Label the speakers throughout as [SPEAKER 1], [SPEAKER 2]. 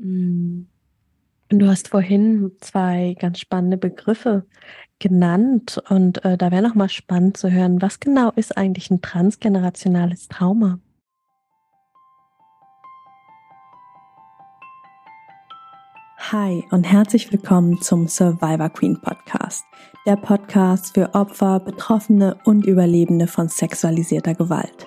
[SPEAKER 1] Mm. Du hast vorhin zwei ganz spannende Begriffe genannt und äh, da wäre noch mal spannend zu hören, was genau ist eigentlich ein transgenerationales Trauma?
[SPEAKER 2] Hi und herzlich willkommen zum Survivor Queen Podcast, der Podcast für Opfer, Betroffene und Überlebende von sexualisierter Gewalt.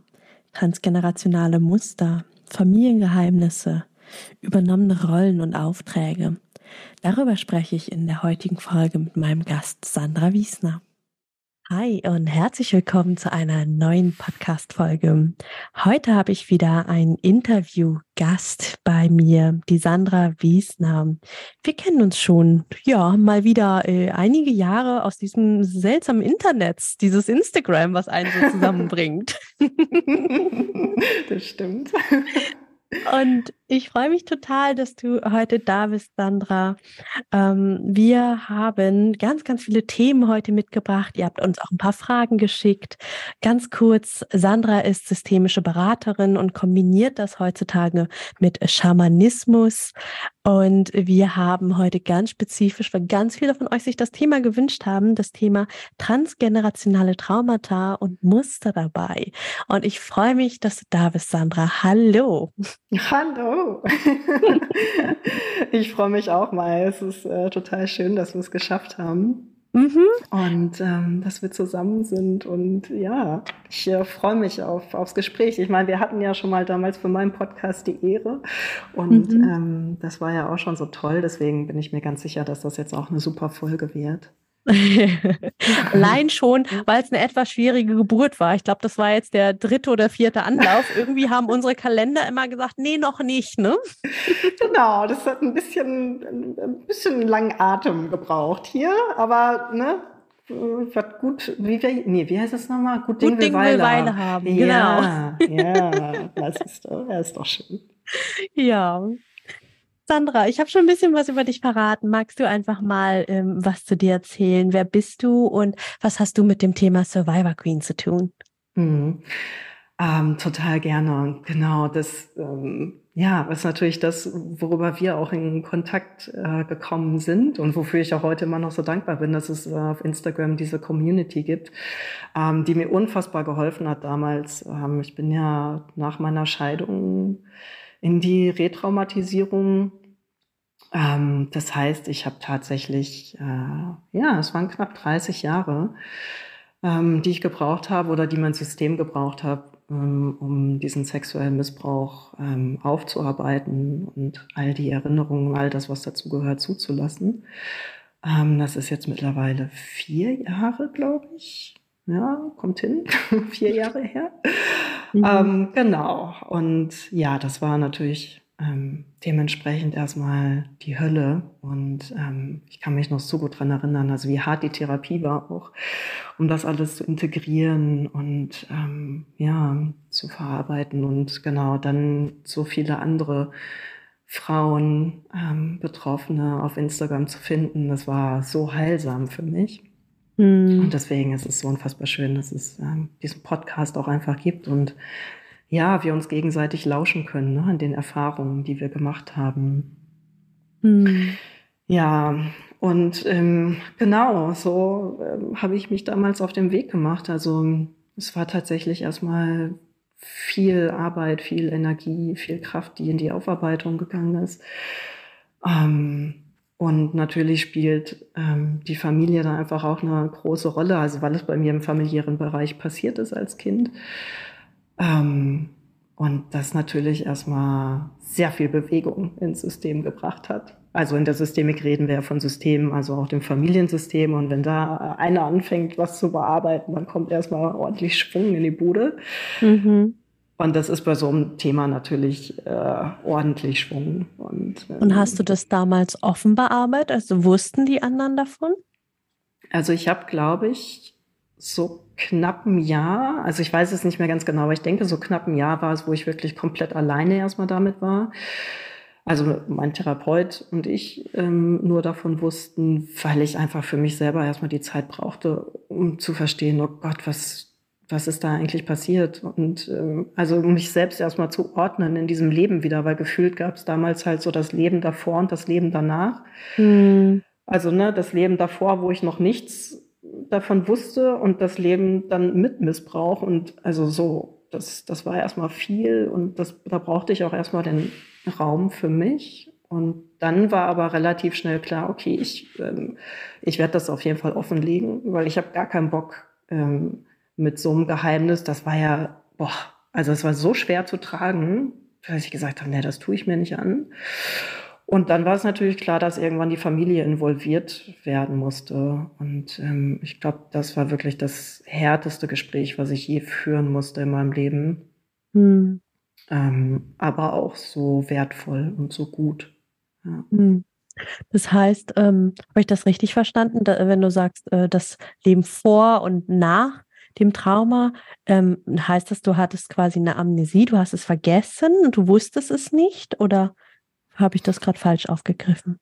[SPEAKER 1] Transgenerationale Muster, Familiengeheimnisse, übernommene Rollen und Aufträge. Darüber spreche ich in der heutigen Folge mit meinem Gast Sandra Wiesner. Hi und herzlich willkommen zu einer neuen Podcast-Folge. Heute habe ich wieder einen Interview-Gast bei mir, die Sandra Wiesner. Wir kennen uns schon, ja, mal wieder äh, einige Jahre aus diesem seltsamen Internet, dieses Instagram, was einen so zusammenbringt.
[SPEAKER 2] das stimmt.
[SPEAKER 1] Und ich freue mich total, dass du heute da bist, Sandra. Ähm, wir haben ganz, ganz viele Themen heute mitgebracht. Ihr habt uns auch ein paar Fragen geschickt. Ganz kurz, Sandra ist systemische Beraterin und kombiniert das heutzutage mit Schamanismus. Und wir haben heute ganz spezifisch, weil ganz viele von euch sich das Thema gewünscht haben, das Thema transgenerationale Traumata und Muster dabei. Und ich freue mich, dass du da bist, Sandra. Hallo.
[SPEAKER 2] Hallo. ich freue mich auch mal. Es ist äh, total schön, dass wir es geschafft haben. Mhm. Und ähm, dass wir zusammen sind. Und ja, ich äh, freue mich auf, aufs Gespräch. Ich meine, wir hatten ja schon mal damals für meinen Podcast die Ehre. Und mhm. ähm, das war ja auch schon so toll. Deswegen bin ich mir ganz sicher, dass das jetzt auch eine super Folge wird.
[SPEAKER 1] Allein schon, weil es eine etwas schwierige Geburt war. Ich glaube, das war jetzt der dritte oder vierte Anlauf. Irgendwie haben unsere Kalender immer gesagt, nee, noch nicht, ne?
[SPEAKER 2] Genau, das hat ein bisschen, ein bisschen langen Atem gebraucht hier, aber ne, was gut, wie, wir, nee, wie heißt das nochmal?
[SPEAKER 1] Gut Ding, gut Ding will Weile, Weile haben. haben.
[SPEAKER 2] Ja, genau. ja, das ist, das ist doch schön.
[SPEAKER 1] Ja. Sandra, ich habe schon ein bisschen was über dich verraten. Magst du einfach mal ähm, was zu dir erzählen? Wer bist du und was hast du mit dem Thema Survivor Queen zu tun?
[SPEAKER 2] Mhm. Ähm, total gerne. Genau, das ähm, ja, ist natürlich das, worüber wir auch in Kontakt äh, gekommen sind und wofür ich auch heute immer noch so dankbar bin, dass es äh, auf Instagram diese Community gibt, ähm, die mir unfassbar geholfen hat damals. Ähm, ich bin ja nach meiner Scheidung in die Retraumatisierung ähm, das heißt, ich habe tatsächlich, äh, ja, es waren knapp 30 Jahre, ähm, die ich gebraucht habe oder die mein System gebraucht hat, ähm, um diesen sexuellen Missbrauch ähm, aufzuarbeiten und all die Erinnerungen, all das, was dazu gehört, zuzulassen. Ähm, das ist jetzt mittlerweile vier Jahre, glaube ich. Ja, kommt hin, vier Jahre her. Mhm. Ähm, genau. Und ja, das war natürlich ähm, dementsprechend erstmal die Hölle. Und ähm, ich kann mich noch so gut dran erinnern, also wie hart die Therapie war auch, um das alles zu integrieren und ähm, ja, zu verarbeiten und genau dann so viele andere Frauen, ähm, Betroffene auf Instagram zu finden. Das war so heilsam für mich. Mhm. Und deswegen ist es so unfassbar schön, dass es ähm, diesen Podcast auch einfach gibt und ja, wir uns gegenseitig lauschen können ne, an den Erfahrungen, die wir gemacht haben. Mhm. Ja, und ähm, genau, so ähm, habe ich mich damals auf den Weg gemacht. Also es war tatsächlich erstmal viel Arbeit, viel Energie, viel Kraft, die in die Aufarbeitung gegangen ist. Ähm, und natürlich spielt ähm, die Familie da einfach auch eine große Rolle, also weil es bei mir im familiären Bereich passiert ist als Kind. Ähm, und das natürlich erstmal sehr viel Bewegung ins System gebracht hat. Also in der Systemik reden wir ja von Systemen, also auch dem Familiensystem. Und wenn da einer anfängt, was zu bearbeiten, dann kommt erstmal ordentlich Schwung in die Bude. Mhm. Und das ist bei so einem Thema natürlich äh, ordentlich Schwung. Und,
[SPEAKER 1] ähm, und hast du das damals offen bearbeitet? Also wussten die anderen davon?
[SPEAKER 2] Also ich habe, glaube ich, so knapp ein Jahr, also ich weiß es nicht mehr ganz genau, aber ich denke, so knapp ein Jahr war es, wo ich wirklich komplett alleine erstmal damit war. Also mein Therapeut und ich ähm, nur davon wussten, weil ich einfach für mich selber erstmal die Zeit brauchte, um zu verstehen, oh Gott, was was ist da eigentlich passiert? Und ähm, also um mich selbst erstmal zu ordnen in diesem Leben wieder, weil gefühlt gab es damals halt so das Leben davor und das Leben danach. Mhm. Also ne, das Leben davor, wo ich noch nichts davon wusste und das Leben dann mit Missbrauch und also so, das, das war erstmal viel und das, da brauchte ich auch erstmal den Raum für mich. Und dann war aber relativ schnell klar, okay, ich, ähm, ich werde das auf jeden Fall offenlegen, weil ich habe gar keinen Bock, ähm, mit so einem Geheimnis, das war ja, boah, also es war so schwer zu tragen, dass ich gesagt habe, nee, das tue ich mir nicht an. Und dann war es natürlich klar, dass irgendwann die Familie involviert werden musste. Und ähm, ich glaube, das war wirklich das härteste Gespräch, was ich je führen musste in meinem Leben. Hm. Ähm, aber auch so wertvoll und so gut. Ja. Hm.
[SPEAKER 1] Das heißt, ähm, habe ich das richtig verstanden, da, wenn du sagst, äh, das Leben vor und nach dem Trauma, ähm, heißt das, du hattest quasi eine Amnesie, du hast es vergessen und du wusstest es nicht oder habe ich das gerade falsch aufgegriffen?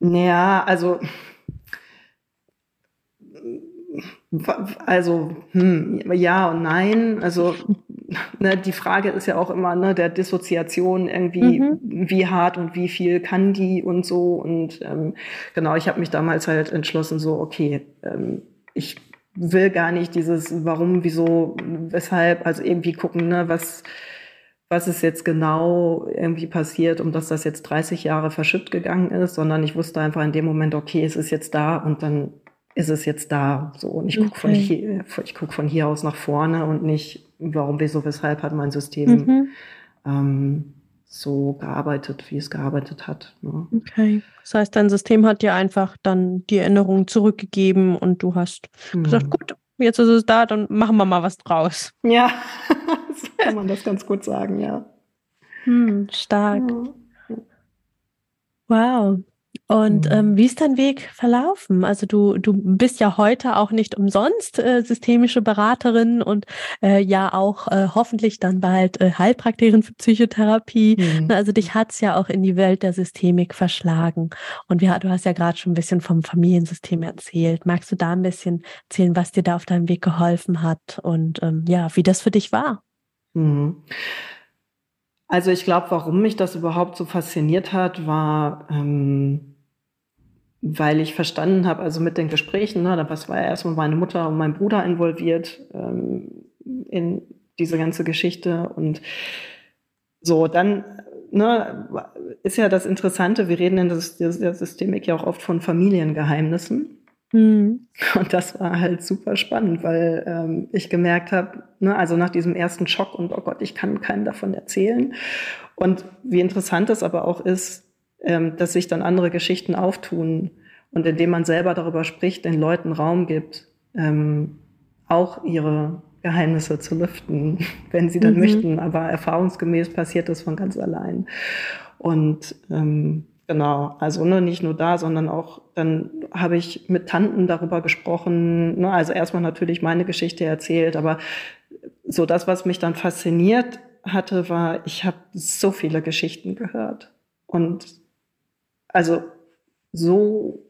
[SPEAKER 2] Ja, also also hm, ja und nein. Also ne, die Frage ist ja auch immer ne, der Dissoziation irgendwie, mhm. wie hart und wie viel kann die und so. Und ähm, genau, ich habe mich damals halt entschlossen, so okay, ähm, ich will gar nicht dieses Warum, wieso, weshalb, also irgendwie gucken, ne, was, was ist jetzt genau irgendwie passiert, um dass das jetzt 30 Jahre verschütt gegangen ist, sondern ich wusste einfach in dem Moment, okay, es ist jetzt da und dann ist es jetzt da. So, und ich gucke von hier, ich guck von hier aus nach vorne und nicht, warum, wieso, weshalb hat mein System mhm. ähm, so gearbeitet, wie es gearbeitet hat. Ne?
[SPEAKER 1] Okay. Das heißt, dein System hat dir einfach dann die Erinnerung zurückgegeben und du hast hm. gesagt, gut, jetzt ist es da, dann machen wir mal was draus.
[SPEAKER 2] Ja, so kann man das ganz gut sagen, ja.
[SPEAKER 1] Hm, stark. Ja. Wow. Und mhm. ähm, wie ist dein Weg verlaufen? Also du, du bist ja heute auch nicht umsonst äh, systemische Beraterin und äh, ja auch äh, hoffentlich dann bald äh, Heilpraktikerin für Psychotherapie. Mhm. Also dich hat's ja auch in die Welt der Systemik verschlagen. Und wir, du hast ja gerade schon ein bisschen vom Familiensystem erzählt. Magst du da ein bisschen erzählen, was dir da auf deinem Weg geholfen hat und ähm, ja, wie das für dich war? Mhm.
[SPEAKER 2] Also ich glaube, warum mich das überhaupt so fasziniert hat, war ähm, weil ich verstanden habe, also mit den Gesprächen, ne, was war ja erstmal meine Mutter und mein Bruder involviert ähm, in diese ganze Geschichte und so, dann ne, ist ja das Interessante, wir reden in der Systemik ja auch oft von Familiengeheimnissen. Mhm. Und das war halt super spannend, weil ähm, ich gemerkt habe, ne, also nach diesem ersten Schock und oh Gott, ich kann keinem davon erzählen. Und wie interessant es aber auch ist, dass sich dann andere Geschichten auftun und indem man selber darüber spricht, den Leuten Raum gibt, ähm, auch ihre Geheimnisse zu lüften, wenn sie dann mhm. möchten. Aber erfahrungsgemäß passiert das von ganz allein. Und ähm, genau, also ne, nicht nur da, sondern auch dann habe ich mit Tanten darüber gesprochen. Ne, also erstmal natürlich meine Geschichte erzählt, aber so das, was mich dann fasziniert hatte, war, ich habe so viele Geschichten gehört. Und also so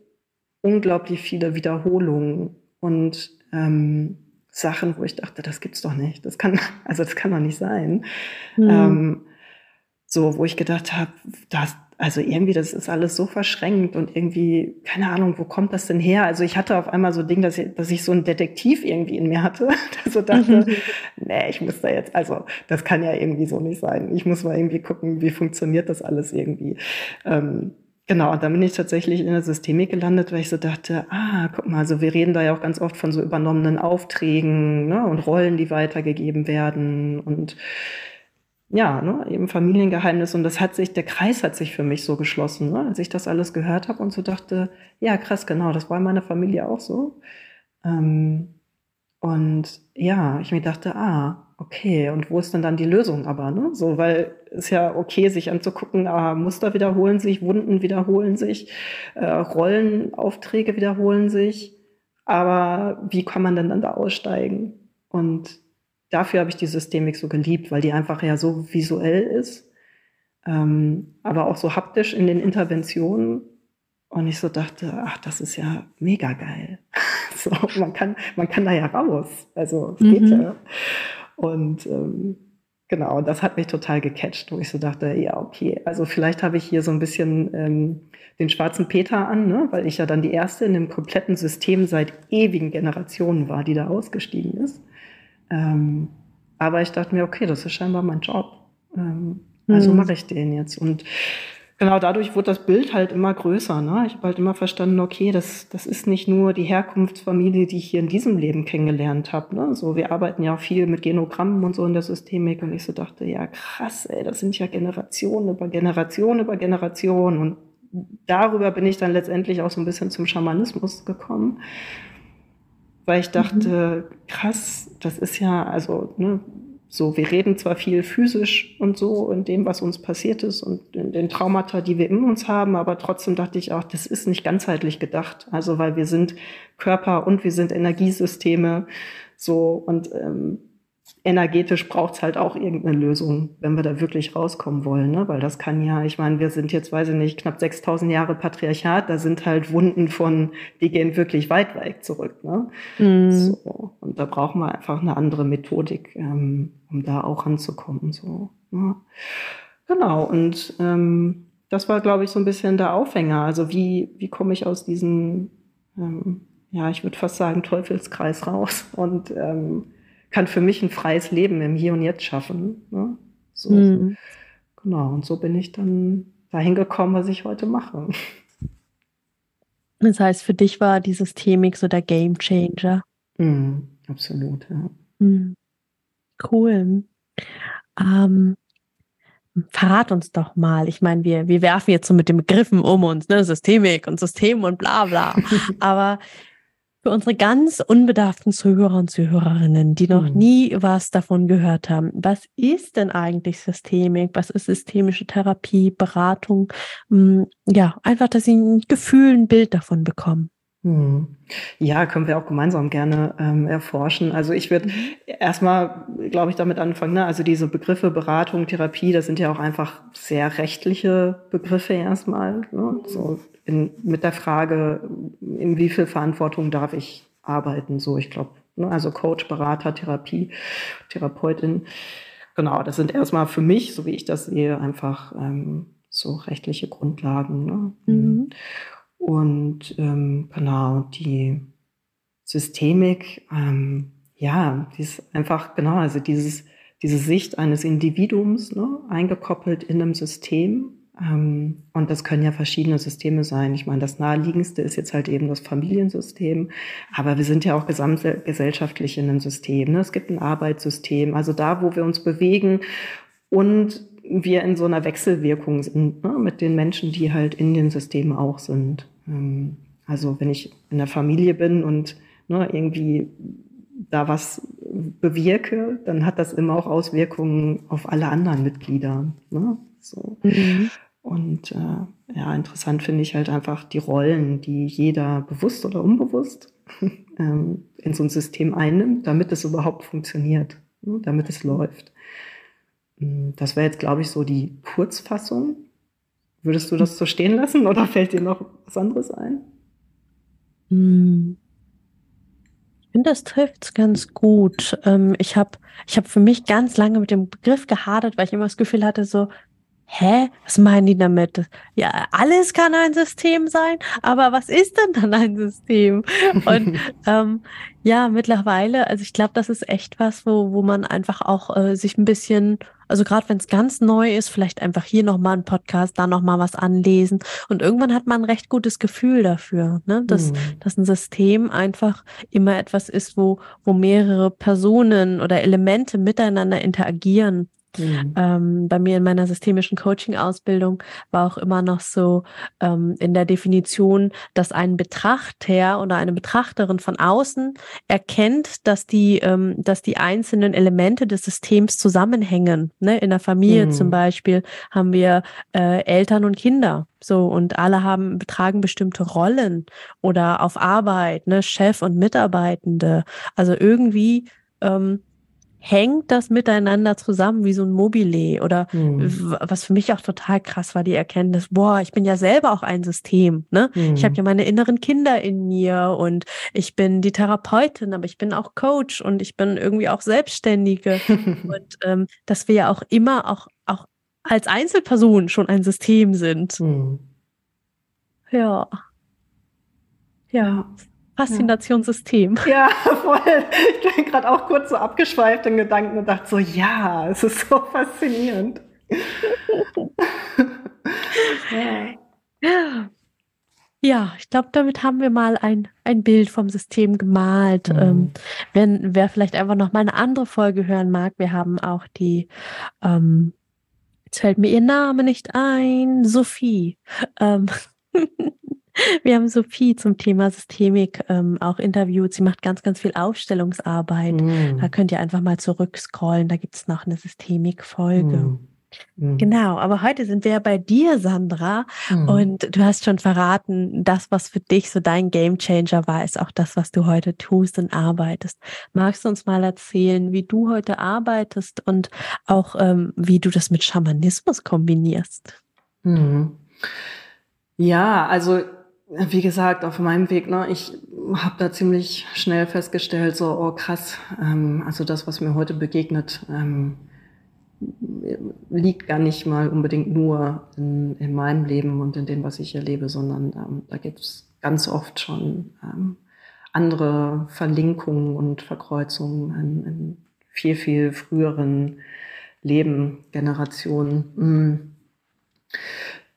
[SPEAKER 2] unglaublich viele Wiederholungen und ähm, Sachen, wo ich dachte, das gibt's doch nicht. Das kann, also das kann doch nicht sein. Mhm. Ähm, so, wo ich gedacht habe, das, also irgendwie, das ist alles so verschränkt und irgendwie, keine Ahnung, wo kommt das denn her? Also ich hatte auf einmal so ein Ding, dass ich, dass ich so einen Detektiv irgendwie in mir hatte, der so dachte, mhm. nee, ich muss da jetzt, also das kann ja irgendwie so nicht sein. Ich muss mal irgendwie gucken, wie funktioniert das alles irgendwie. Ähm, Genau, und dann bin ich tatsächlich in der Systemik gelandet, weil ich so dachte, ah, guck mal, also wir reden da ja auch ganz oft von so übernommenen Aufträgen ne, und Rollen, die weitergegeben werden und ja, ne, eben Familiengeheimnis. Und das hat sich, der Kreis hat sich für mich so geschlossen, ne, als ich das alles gehört habe und so dachte, ja, krass, genau, das war in meiner Familie auch so. Ähm, und ja, ich mir dachte, ah, okay, und wo ist denn dann die Lösung aber, ne? So, weil es ja okay, sich anzugucken, ah, Muster wiederholen sich, Wunden wiederholen sich, äh, Rollenaufträge wiederholen sich, aber wie kann man denn dann da aussteigen? Und dafür habe ich die Systemik so geliebt, weil die einfach ja so visuell ist, ähm, aber auch so haptisch in den Interventionen. Und ich so dachte, ach, das ist ja mega geil. so, man kann, man kann da ja raus. Also, es mhm. geht ja. Und ähm, genau, das hat mich total gecatcht, wo ich so dachte, ja, okay, also vielleicht habe ich hier so ein bisschen ähm, den schwarzen Peter an, ne? weil ich ja dann die erste in dem kompletten System seit ewigen Generationen war, die da ausgestiegen ist. Ähm, aber ich dachte mir, okay, das ist scheinbar mein Job. Ähm, also mhm. mache ich den jetzt. Und genau dadurch wurde das Bild halt immer größer. Ne? Ich habe halt immer verstanden, okay, das, das ist nicht nur die Herkunftsfamilie, die ich hier in diesem Leben kennengelernt habe. Ne? So, wir arbeiten ja auch viel mit Genogrammen und so in der Systemik. Und ich so dachte, ja krass, ey, das sind ja Generationen über Generationen über Generationen. Und darüber bin ich dann letztendlich auch so ein bisschen zum Schamanismus gekommen. Weil ich dachte, mhm. krass, das ist ja, also, ne, so, wir reden zwar viel physisch und so in dem, was uns passiert ist und in den Traumata, die wir in uns haben, aber trotzdem dachte ich auch, das ist nicht ganzheitlich gedacht. Also, weil wir sind Körper und wir sind Energiesysteme, so und ähm, energetisch braucht es halt auch irgendeine Lösung, wenn wir da wirklich rauskommen wollen, ne? weil das kann ja, ich meine, wir sind jetzt, weiß ich nicht, knapp 6000 Jahre Patriarchat, da sind halt Wunden von, die gehen wirklich weit, weit zurück. Ne? Mhm. So, und da brauchen wir einfach eine andere Methodik, ähm, um da auch ranzukommen. So, ne? Genau, und ähm, das war, glaube ich, so ein bisschen der Aufhänger. Also wie, wie komme ich aus diesem, ähm, ja, ich würde fast sagen, Teufelskreis raus und ähm, kann für mich ein freies Leben im Hier und Jetzt schaffen. Ne? So, mhm. Genau, und so bin ich dann dahin gekommen, was ich heute mache.
[SPEAKER 1] Das heißt, für dich war die Systemik so der Game Changer.
[SPEAKER 2] Mhm, absolut, ja.
[SPEAKER 1] Mhm. Cool. Ähm, verrat uns doch mal. Ich meine, wir, wir werfen jetzt so mit den Begriffen um uns, ne? Systemik und System und bla bla. Aber für unsere ganz unbedarften Zuhörer und Zuhörerinnen, die noch mhm. nie was davon gehört haben, was ist denn eigentlich Systemik? Was ist systemische Therapie, Beratung? Hm, ja, einfach, dass sie ein Gefühl, ein Bild davon bekommen.
[SPEAKER 2] Mhm. Ja, können wir auch gemeinsam gerne ähm, erforschen. Also ich würde mhm. erstmal, glaube ich, damit anfangen. Ne? Also diese Begriffe Beratung, Therapie, das sind ja auch einfach sehr rechtliche Begriffe erstmal. Ne? So in, mit der Frage, in wie viel Verantwortung darf ich arbeiten, so ich glaube, ne, also Coach, Berater, Therapie, Therapeutin. Genau, das sind erstmal für mich, so wie ich das sehe, einfach ähm, so rechtliche Grundlagen. Ne? Mhm. Und ähm, genau, die Systemik, ähm, ja, die ist einfach, genau, also dieses, diese Sicht eines Individuums, ne, eingekoppelt in einem System, ähm, und das können ja verschiedene Systeme sein. Ich meine, das naheliegendste ist jetzt halt eben das Familiensystem. Aber wir sind ja auch gesamtgesellschaftlich in einem System. Ne? Es gibt ein Arbeitssystem. Also da, wo wir uns bewegen und wir in so einer Wechselwirkung sind ne? mit den Menschen, die halt in den Systemen auch sind. Ähm, also wenn ich in der Familie bin und ne, irgendwie da was bewirke, dann hat das immer auch Auswirkungen auf alle anderen Mitglieder. Ne? So. Mhm. Und äh, ja, interessant finde ich halt einfach die Rollen, die jeder bewusst oder unbewusst ähm, in so ein System einnimmt, damit es überhaupt funktioniert, ne, damit es läuft. Hm, das wäre jetzt, glaube ich, so die Kurzfassung. Würdest du das so stehen lassen oder fällt dir noch was anderes ein?
[SPEAKER 1] Hm. Ich finde, das trifft es ganz gut. Ähm, ich habe ich hab für mich ganz lange mit dem Begriff gehadert, weil ich immer das Gefühl hatte, so, hä, was meinen die damit? Ja, alles kann ein System sein, aber was ist denn dann ein System? Und ähm, ja, mittlerweile, also ich glaube, das ist echt was, wo, wo man einfach auch äh, sich ein bisschen, also gerade wenn es ganz neu ist, vielleicht einfach hier nochmal ein Podcast, da nochmal was anlesen. Und irgendwann hat man ein recht gutes Gefühl dafür, ne? dass, mhm. dass ein System einfach immer etwas ist, wo, wo mehrere Personen oder Elemente miteinander interagieren Mhm. Ähm, bei mir in meiner systemischen Coaching-Ausbildung war auch immer noch so ähm, in der Definition, dass ein Betrachter oder eine Betrachterin von außen erkennt, dass die, ähm, dass die einzelnen Elemente des Systems zusammenhängen. Ne? In der Familie mhm. zum Beispiel haben wir äh, Eltern und Kinder. So, und alle haben, betragen bestimmte Rollen oder auf Arbeit, ne, Chef und Mitarbeitende. Also irgendwie ähm, hängt das miteinander zusammen wie so ein Mobile oder hm. was für mich auch total krass war, die Erkenntnis, boah, ich bin ja selber auch ein System, ne? Hm. Ich habe ja meine inneren Kinder in mir und ich bin die Therapeutin, aber ich bin auch Coach und ich bin irgendwie auch Selbstständige und ähm, dass wir ja auch immer auch, auch als Einzelperson schon ein System sind. Hm. Ja. Ja. Faszinationssystem.
[SPEAKER 2] Ja, voll. Ich bin gerade auch kurz so abgeschweift in Gedanken und dachte so, ja, es ist so faszinierend.
[SPEAKER 1] ja. Ja, ich glaube, damit haben wir mal ein, ein Bild vom System gemalt. Mhm. Ähm, wenn wer vielleicht einfach noch mal eine andere Folge hören mag, wir haben auch die, ähm, jetzt fällt mir ihr Name nicht ein, Sophie. Ähm, Wir haben Sophie zum Thema Systemik ähm, auch interviewt. Sie macht ganz, ganz viel Aufstellungsarbeit. Mm. Da könnt ihr einfach mal zurückscrollen. Da gibt es noch eine Systemik-Folge. Mm. Mm. Genau, aber heute sind wir ja bei dir, Sandra. Mm. Und du hast schon verraten, das, was für dich so dein Gamechanger war, ist auch das, was du heute tust und arbeitest. Magst du uns mal erzählen, wie du heute arbeitest und auch ähm, wie du das mit Schamanismus kombinierst?
[SPEAKER 2] Mm. Ja, also wie gesagt, auf meinem Weg, ne, ich habe da ziemlich schnell festgestellt, so, oh krass, ähm, also das, was mir heute begegnet, ähm, liegt gar nicht mal unbedingt nur in, in, meinem Leben und in dem, was ich erlebe, sondern ähm, da gibt es ganz oft schon ähm, andere Verlinkungen und Verkreuzungen in, in, viel, viel früheren Leben, Generationen. Mhm.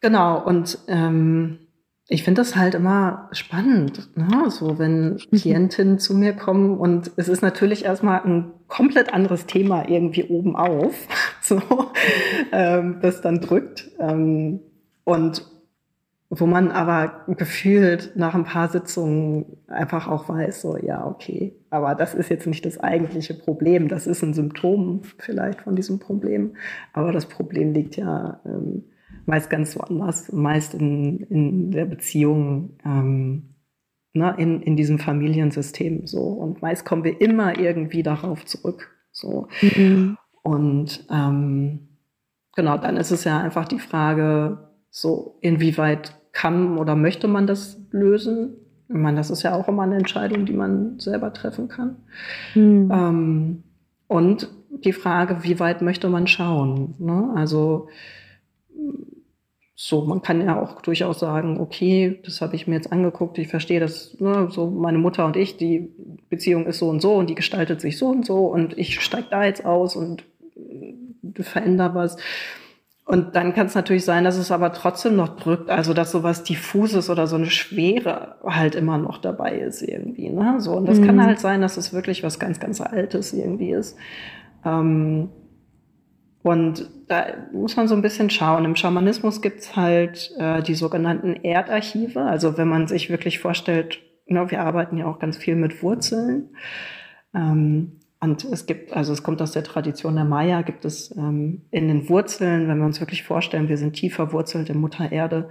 [SPEAKER 2] Genau, und ähm, ich finde das halt immer spannend, ne? so wenn mhm. Klientinnen zu mir kommen und es ist natürlich erstmal ein komplett anderes Thema irgendwie oben auf, so, ähm, das dann drückt ähm, und wo man aber gefühlt nach ein paar Sitzungen einfach auch weiß, so ja, okay, aber das ist jetzt nicht das eigentliche Problem, das ist ein Symptom vielleicht von diesem Problem, aber das Problem liegt ja ähm, meist ganz woanders, meist in, in der Beziehung, ähm, ne, in, in diesem Familiensystem so. Und meist kommen wir immer irgendwie darauf zurück. So. Mhm. Und ähm, genau, dann ist es ja einfach die Frage, so inwieweit kann oder möchte man das lösen? Ich meine, das ist ja auch immer eine Entscheidung, die man selber treffen kann. Mhm. Ähm, und die Frage, wie weit möchte man schauen? Ne? Also so, man kann ja auch durchaus sagen, okay, das habe ich mir jetzt angeguckt, ich verstehe das, ne, so meine Mutter und ich, die Beziehung ist so und so und die gestaltet sich so und so und ich steige da jetzt aus und äh, verändere was. Und dann kann es natürlich sein, dass es aber trotzdem noch drückt, also dass sowas diffuses oder so eine Schwere halt immer noch dabei ist irgendwie. Ne? So, und das mhm. kann halt sein, dass es wirklich was ganz, ganz Altes irgendwie ist. Ähm, und da muss man so ein bisschen schauen. Im Schamanismus gibt's halt äh, die sogenannten Erdarchive. Also wenn man sich wirklich vorstellt, ne, wir arbeiten ja auch ganz viel mit Wurzeln. Ähm, und es gibt, also es kommt aus der Tradition der Maya, gibt es ähm, in den Wurzeln, wenn wir uns wirklich vorstellen, wir sind tief verwurzelt in Mutter Erde,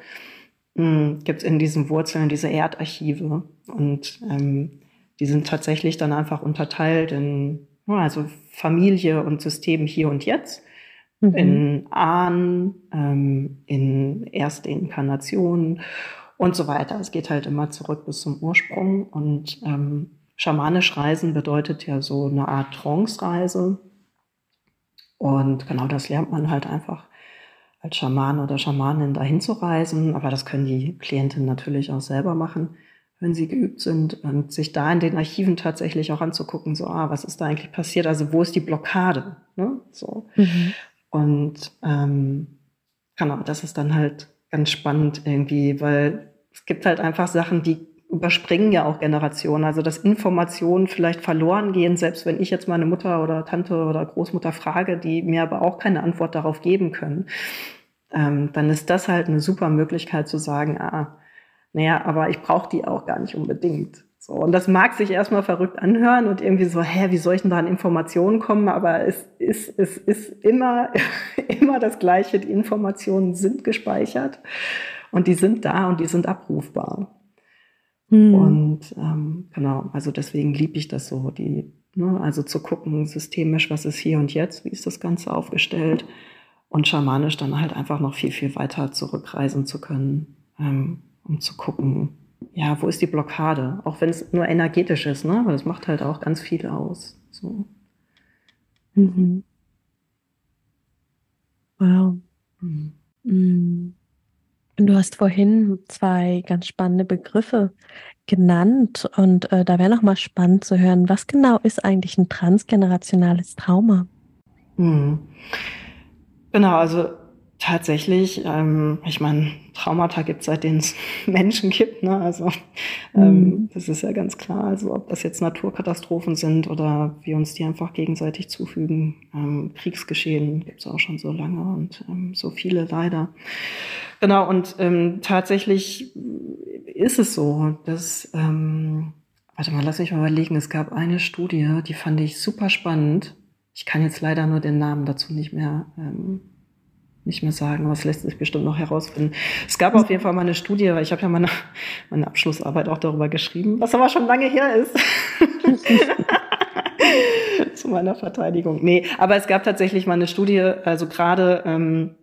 [SPEAKER 2] hm, gibt es in diesen Wurzeln diese Erdarchive. Und ähm, die sind tatsächlich dann einfach unterteilt in also Familie und System hier und jetzt mhm. in Ahnen, ähm, in erste Inkarnationen und so weiter. Es geht halt immer zurück bis zum Ursprung und ähm, schamanisch reisen bedeutet ja so eine Art Trance-Reise. Und genau das lernt man halt einfach als Schaman oder Schamanin dahin zu reisen. Aber das können die Klientinnen natürlich auch selber machen, wenn sie geübt sind und sich da in den Archiven tatsächlich auch anzugucken, so, ah, was ist da eigentlich passiert? Also wo ist die Blockade? Ne? So. Mhm. Und ähm, genau, das ist dann halt ganz spannend irgendwie, weil es gibt halt einfach Sachen, die überspringen ja auch Generationen. Also dass Informationen vielleicht verloren gehen, selbst wenn ich jetzt meine Mutter oder Tante oder Großmutter frage, die mir aber auch keine Antwort darauf geben können, ähm, dann ist das halt eine super Möglichkeit zu sagen, ah, naja, aber ich brauche die auch gar nicht unbedingt. So, und das mag sich erstmal verrückt anhören und irgendwie so, hä, wie soll ich denn da an Informationen kommen? Aber es ist, es ist immer, immer das Gleiche. Die Informationen sind gespeichert und die sind da und die sind abrufbar. Mhm. Und ähm, genau, also deswegen liebe ich das so, die, ne, also zu gucken, systemisch, was ist hier und jetzt, wie ist das Ganze aufgestellt und schamanisch dann halt einfach noch viel, viel weiter zurückreisen zu können, ähm, um zu gucken, ja, wo ist die Blockade? Auch wenn es nur energetisch ist, ne? Aber das macht halt auch ganz viel aus. So. Mhm.
[SPEAKER 1] Wow. Mhm. Mhm. Du hast vorhin zwei ganz spannende Begriffe genannt und äh, da wäre noch mal spannend zu hören, was genau ist eigentlich ein transgenerationales Trauma?
[SPEAKER 2] Mhm. Genau, also tatsächlich, ähm, ich meine, Traumata gibt es, seitdem es Menschen gibt. Ne? Also ähm, mhm. das ist ja ganz klar. Also ob das jetzt Naturkatastrophen sind oder wir uns die einfach gegenseitig zufügen. Ähm, Kriegsgeschehen gibt es auch schon so lange und ähm, so viele leider. Genau, und ähm, tatsächlich ist es so, dass, ähm, warte mal, lass mich mal überlegen, es gab eine Studie, die fand ich super spannend. Ich kann jetzt leider nur den Namen dazu nicht mehr ähm, nicht mehr sagen, was lässt sich bestimmt noch herausfinden. Es gab auf jeden Fall mal eine Studie, weil ich habe ja meine, meine Abschlussarbeit auch darüber geschrieben, was aber schon lange her ist. Zu meiner Verteidigung. Nee, aber es gab tatsächlich mal eine Studie, also gerade ähm,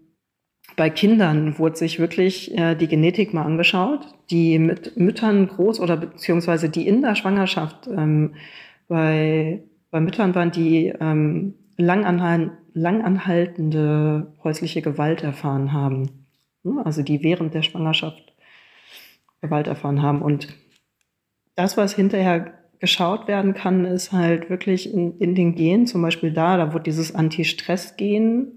[SPEAKER 2] bei Kindern wurde sich wirklich äh, die Genetik mal angeschaut, die mit Müttern groß oder beziehungsweise die in der Schwangerschaft ähm, bei, bei Müttern waren, die ähm, langanhaltend langanhaltende häusliche Gewalt erfahren haben. Also die während der Schwangerschaft Gewalt erfahren haben. Und das, was hinterher geschaut werden kann, ist halt wirklich in, in den Genen, zum Beispiel da, da wurde dieses Anti-Stress-Gen,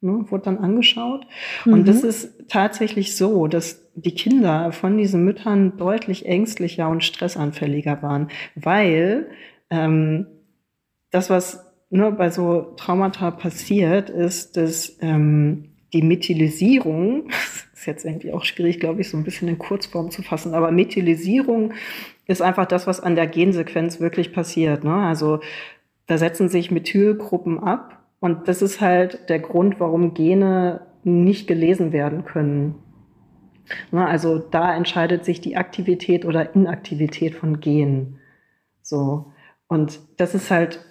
[SPEAKER 2] ne, wurde dann angeschaut. Mhm. Und das ist tatsächlich so, dass die Kinder von diesen Müttern deutlich ängstlicher und stressanfälliger waren, weil ähm, das, was ne, bei so Traumata passiert, ist, dass ähm, die Methylisierung, ist jetzt irgendwie auch schwierig, glaube ich, so ein bisschen in Kurzform zu fassen, aber Methylisierung ist einfach das, was an der Gensequenz wirklich passiert. Ne? Also da setzen sich Methylgruppen ab und das ist halt der Grund, warum Gene nicht gelesen werden können. Ne? Also da entscheidet sich die Aktivität oder Inaktivität von Genen. So. Und das ist halt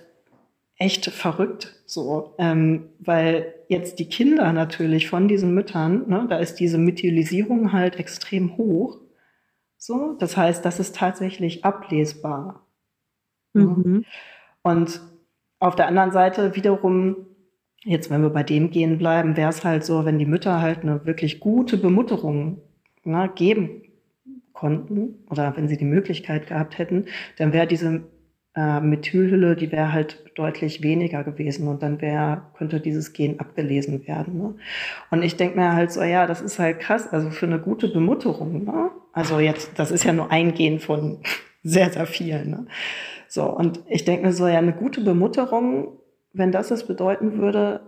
[SPEAKER 2] echt verrückt, so, ähm, weil jetzt die Kinder natürlich von diesen Müttern, ne, da ist diese Methylisierung halt extrem hoch. So, das heißt, das ist tatsächlich ablesbar. Mhm. Und auf der anderen Seite wiederum, jetzt wenn wir bei dem gehen bleiben, wäre es halt so, wenn die Mütter halt eine wirklich gute Bemutterung ne, geben konnten oder wenn sie die Möglichkeit gehabt hätten, dann wäre diese äh, Methylhülle, die wäre halt deutlich weniger gewesen und dann wäre, könnte dieses Gen abgelesen werden. Ne? Und ich denke mir halt so, ja, das ist halt krass, also für eine gute Bemutterung, ne? also jetzt, das ist ja nur ein Gen von sehr, sehr vielen. Ne? So, und ich denke mir so, ja, eine gute Bemutterung, wenn das es bedeuten würde,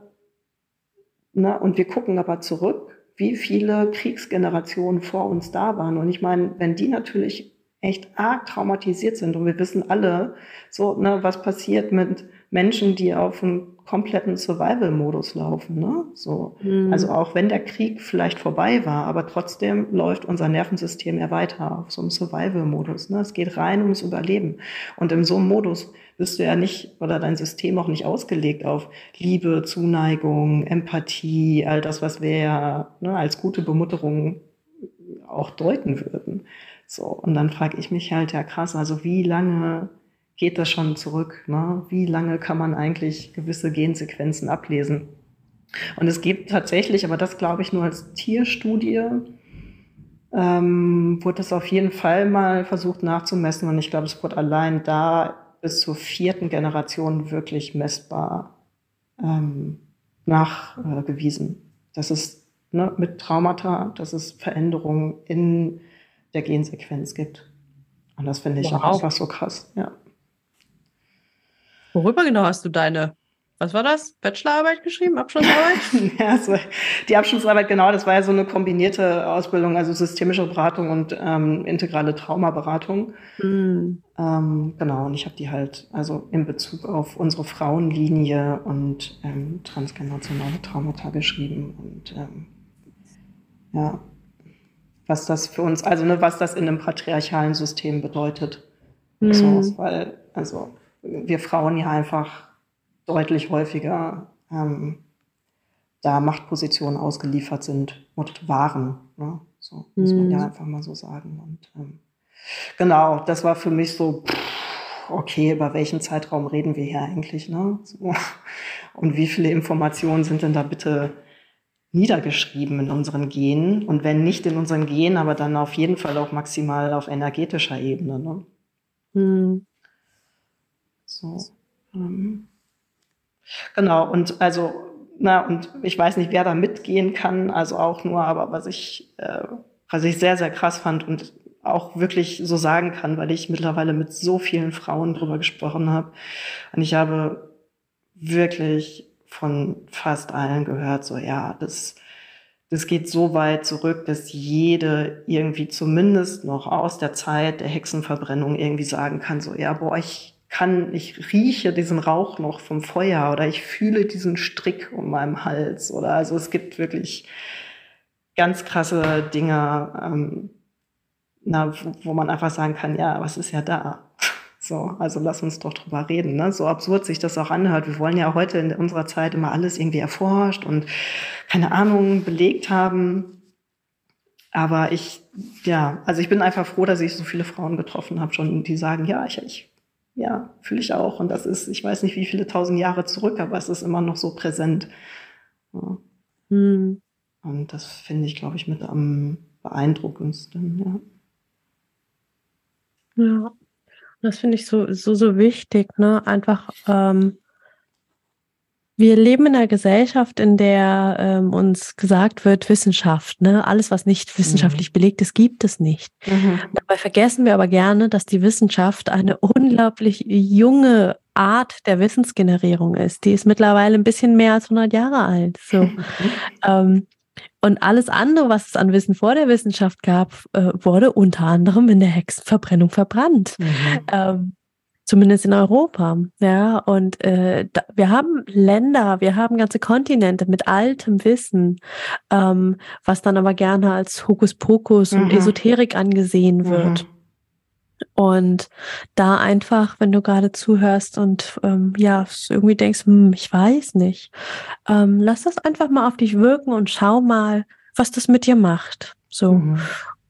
[SPEAKER 2] ne, und wir gucken aber zurück, wie viele Kriegsgenerationen vor uns da waren. Und ich meine, wenn die natürlich echt arg traumatisiert sind. Und wir wissen alle, so, ne, was passiert mit Menschen, die auf einem kompletten Survival-Modus laufen. Ne? So. Mhm. Also auch wenn der Krieg vielleicht vorbei war, aber trotzdem läuft unser Nervensystem ja weiter auf so einem Survival-Modus. Ne? Es geht rein ums Überleben. Und in so einem Modus bist du ja nicht oder dein System auch nicht ausgelegt auf Liebe, Zuneigung, Empathie, all das, was wir ja ne, als gute Bemutterung auch deuten würden. So, und dann frage ich mich halt, ja krass, also wie lange geht das schon zurück? Ne? Wie lange kann man eigentlich gewisse Gensequenzen ablesen? Und es gibt tatsächlich, aber das glaube ich nur als Tierstudie, ähm, wurde das auf jeden Fall mal versucht nachzumessen. Und ich glaube, es wurde allein da bis zur vierten Generation wirklich messbar ähm, nachgewiesen. Das ist ne, mit Traumata, dass es Veränderungen in der Gensequenz gibt. Und das finde ich wow. auch einfach so krass, ja.
[SPEAKER 1] Worüber genau hast du deine was war das? Bachelorarbeit geschrieben? Abschlussarbeit?
[SPEAKER 2] ja, so, die Abschlussarbeit, genau, das war ja so eine kombinierte Ausbildung, also systemische Beratung und ähm, integrale Traumaberatung. Mhm. Ähm, genau, und ich habe die halt also in Bezug auf unsere Frauenlinie und ähm, transgenerationale Traumata geschrieben und ähm, ja, was das für uns, also ne, was das in einem patriarchalen System bedeutet. Mhm. So, weil, also wir Frauen ja einfach deutlich häufiger ähm, da Machtpositionen ausgeliefert sind und waren. Ne? So muss man ja mhm. einfach mal so sagen. Und ähm, genau, das war für mich so, okay, über welchen Zeitraum reden wir hier eigentlich? Ne? So. Und wie viele Informationen sind denn da bitte niedergeschrieben in unseren Genen? Und wenn nicht in unseren Genen, aber dann auf jeden Fall auch maximal auf energetischer Ebene. Ne? Mhm. So. Ähm, Genau, und also, na, und ich weiß nicht, wer da mitgehen kann, also auch nur, aber was ich, äh, was ich sehr, sehr krass fand und auch wirklich so sagen kann, weil ich mittlerweile mit so vielen Frauen drüber gesprochen habe. Und ich habe wirklich von fast allen gehört, so ja, das, das geht so weit zurück, dass jede irgendwie zumindest noch aus der Zeit der Hexenverbrennung irgendwie sagen kann, so ja, boah, ich kann, ich rieche diesen Rauch noch vom Feuer oder ich fühle diesen Strick um meinem Hals oder also es gibt wirklich ganz krasse Dinge, ähm, na, wo, wo man einfach sagen kann, ja, was ist ja da? So, also lass uns doch drüber reden. Ne? So absurd sich das auch anhört. Wir wollen ja heute in unserer Zeit immer alles irgendwie erforscht und keine Ahnung belegt haben. Aber ich, ja, also ich bin einfach froh, dass ich so viele Frauen getroffen habe, schon, die sagen, ja, ich, ich ja, fühle ich auch. Und das ist, ich weiß nicht, wie viele tausend Jahre zurück, aber es ist immer noch so präsent. Ja. Hm. Und das finde ich, glaube ich, mit am beeindruckendsten,
[SPEAKER 1] ja. Ja, das finde ich so, so, so wichtig, ne? Einfach ähm, wir leben in einer Gesellschaft, in der ähm, uns gesagt wird, Wissenschaft, ne? alles, was nicht wissenschaftlich mhm. belegt ist, gibt es nicht. Mhm. Dabei vergessen wir aber gerne, dass die Wissenschaft eine unglaublich junge Art der Wissensgenerierung ist. Die ist mittlerweile ein bisschen mehr als 100 Jahre alt. So. ähm, und alles andere, was es an Wissen vor der Wissenschaft gab, äh, wurde unter anderem in der Hexenverbrennung verbrannt. Mhm. Ähm, zumindest in Europa. Ja, und äh, da, wir haben Länder, wir haben ganze Kontinente mit altem Wissen, ähm, was dann aber gerne als Hokuspokus mhm. und Esoterik angesehen wird. Mhm. Und da einfach, wenn du gerade zuhörst und ähm, ja, irgendwie denkst, hm, ich weiß nicht, ähm, lass das einfach mal auf dich wirken und schau mal, was das mit dir macht. So. Mhm.